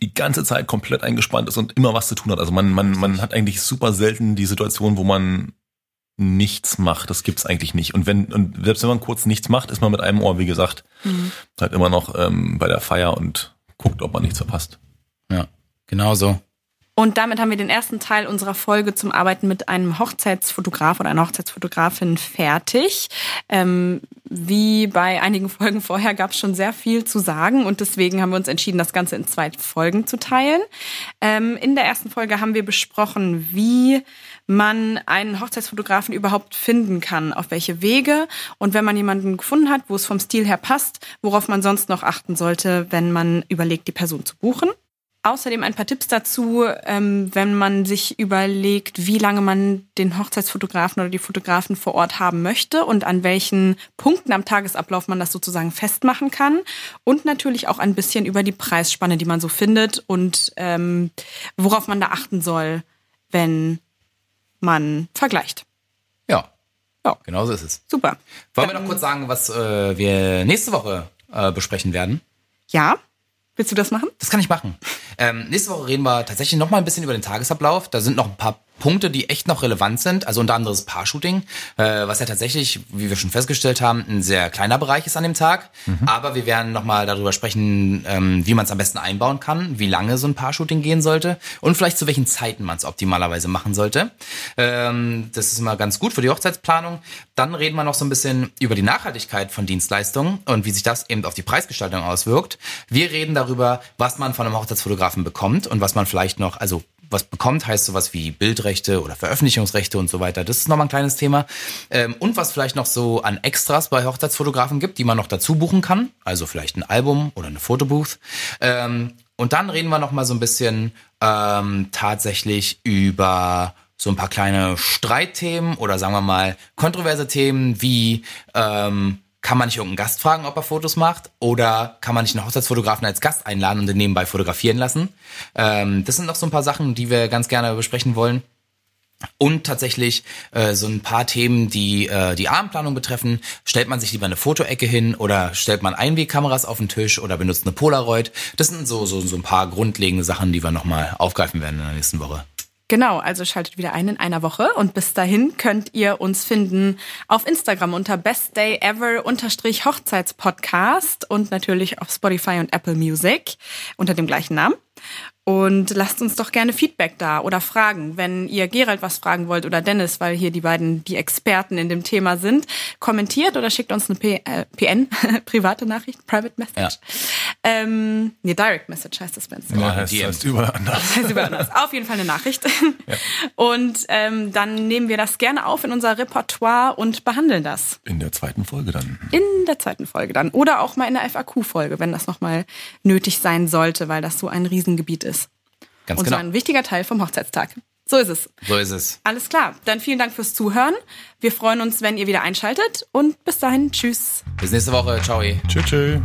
die ganze Zeit komplett eingespannt ist und immer was zu tun hat. Also man, man, man hat eigentlich super selten die Situation, wo man nichts macht. Das gibt's eigentlich nicht. Und wenn, und selbst wenn man kurz nichts macht, ist man mit einem Ohr, wie gesagt, Mhm. halt immer noch ähm, bei der Feier und guckt, ob man nichts verpasst. Ja, genau so. Und damit haben wir den ersten Teil unserer Folge zum Arbeiten mit einem Hochzeitsfotograf oder einer Hochzeitsfotografin fertig. Ähm, wie bei einigen Folgen vorher gab es schon sehr viel zu sagen und deswegen haben wir uns entschieden, das Ganze in zwei Folgen zu teilen. Ähm, in der ersten Folge haben wir besprochen, wie man einen Hochzeitsfotografen überhaupt finden kann, auf welche Wege und wenn man jemanden gefunden hat, wo es vom Stil her passt, worauf man sonst noch achten sollte, wenn man überlegt, die Person zu buchen. Außerdem ein paar Tipps dazu, ähm, wenn man sich überlegt, wie lange man den Hochzeitsfotografen oder die Fotografen vor Ort haben möchte und an welchen Punkten am Tagesablauf man das sozusagen festmachen kann. Und natürlich auch ein bisschen über die Preisspanne, die man so findet und ähm, worauf man da achten soll, wenn man vergleicht. Ja. Ja. Genau so ist es. Super. Wollen wir noch kurz sagen, was äh, wir nächste Woche äh, besprechen werden? Ja. Willst du das machen? Das kann ich machen. Ähm, nächste Woche reden wir tatsächlich noch mal ein bisschen über den Tagesablauf. Da sind noch ein paar Punkte, die echt noch relevant sind. Also unter anderem das Paar-Shooting, äh, was ja tatsächlich, wie wir schon festgestellt haben, ein sehr kleiner Bereich ist an dem Tag. Mhm. Aber wir werden noch mal darüber sprechen, ähm, wie man es am besten einbauen kann, wie lange so ein Paar-Shooting gehen sollte und vielleicht zu welchen Zeiten man es optimalerweise machen sollte. Ähm, das ist immer ganz gut für die Hochzeitsplanung. Dann reden wir noch so ein bisschen über die Nachhaltigkeit von Dienstleistungen und wie sich das eben auf die Preisgestaltung auswirkt. Wir reden darüber, was man von einem Hochzeitsfotografen bekommt und was man vielleicht noch, also was bekommt, heißt sowas wie Bildrechte oder Veröffentlichungsrechte und so weiter. Das ist nochmal ein kleines Thema. Ähm, und was vielleicht noch so an Extras bei Hochzeitsfotografen gibt, die man noch dazu buchen kann. Also vielleicht ein Album oder eine Fotobooth. Ähm, und dann reden wir nochmal so ein bisschen ähm, tatsächlich über so ein paar kleine Streitthemen oder sagen wir mal kontroverse Themen wie ähm, kann man nicht irgendeinen Gast fragen, ob er Fotos macht? Oder kann man nicht einen Hochzeitsfotografen als Gast einladen und den nebenbei fotografieren lassen? Ähm, das sind noch so ein paar Sachen, die wir ganz gerne besprechen wollen. Und tatsächlich äh, so ein paar Themen, die äh, die Abendplanung betreffen. Stellt man sich lieber eine Fotoecke hin oder stellt man Einwegkameras auf den Tisch oder benutzt eine Polaroid? Das sind so, so, so ein paar grundlegende Sachen, die wir nochmal aufgreifen werden in der nächsten Woche. Genau, also schaltet wieder ein in einer Woche und bis dahin könnt ihr uns finden auf Instagram unter bestdayever-hochzeitspodcast und natürlich auf Spotify und Apple Music unter dem gleichen Namen. Und lasst uns doch gerne Feedback da oder Fragen. Wenn ihr Gerald was fragen wollt oder Dennis, weil hier die beiden die Experten in dem Thema sind, kommentiert oder schickt uns eine P äh, PN, private Nachricht, Private Message. Ja. Ähm, nee, Direct Message heißt das, wenn Ja, heißt, heißt überall anders. heißt überall anders. Auf jeden Fall eine Nachricht. Ja. Und ähm, dann nehmen wir das gerne auf in unser Repertoire und behandeln das. In der zweiten Folge dann. In der zweiten Folge dann. Oder auch mal in der FAQ-Folge, wenn das nochmal nötig sein sollte, weil das so ein Riesengebiet ist. Ganz und genau. so ein wichtiger Teil vom Hochzeitstag. So ist es. So ist es. Alles klar. Dann vielen Dank fürs Zuhören. Wir freuen uns, wenn ihr wieder einschaltet. Und bis dahin, tschüss. Bis nächste Woche. Ciao. Tschüss. tschüss.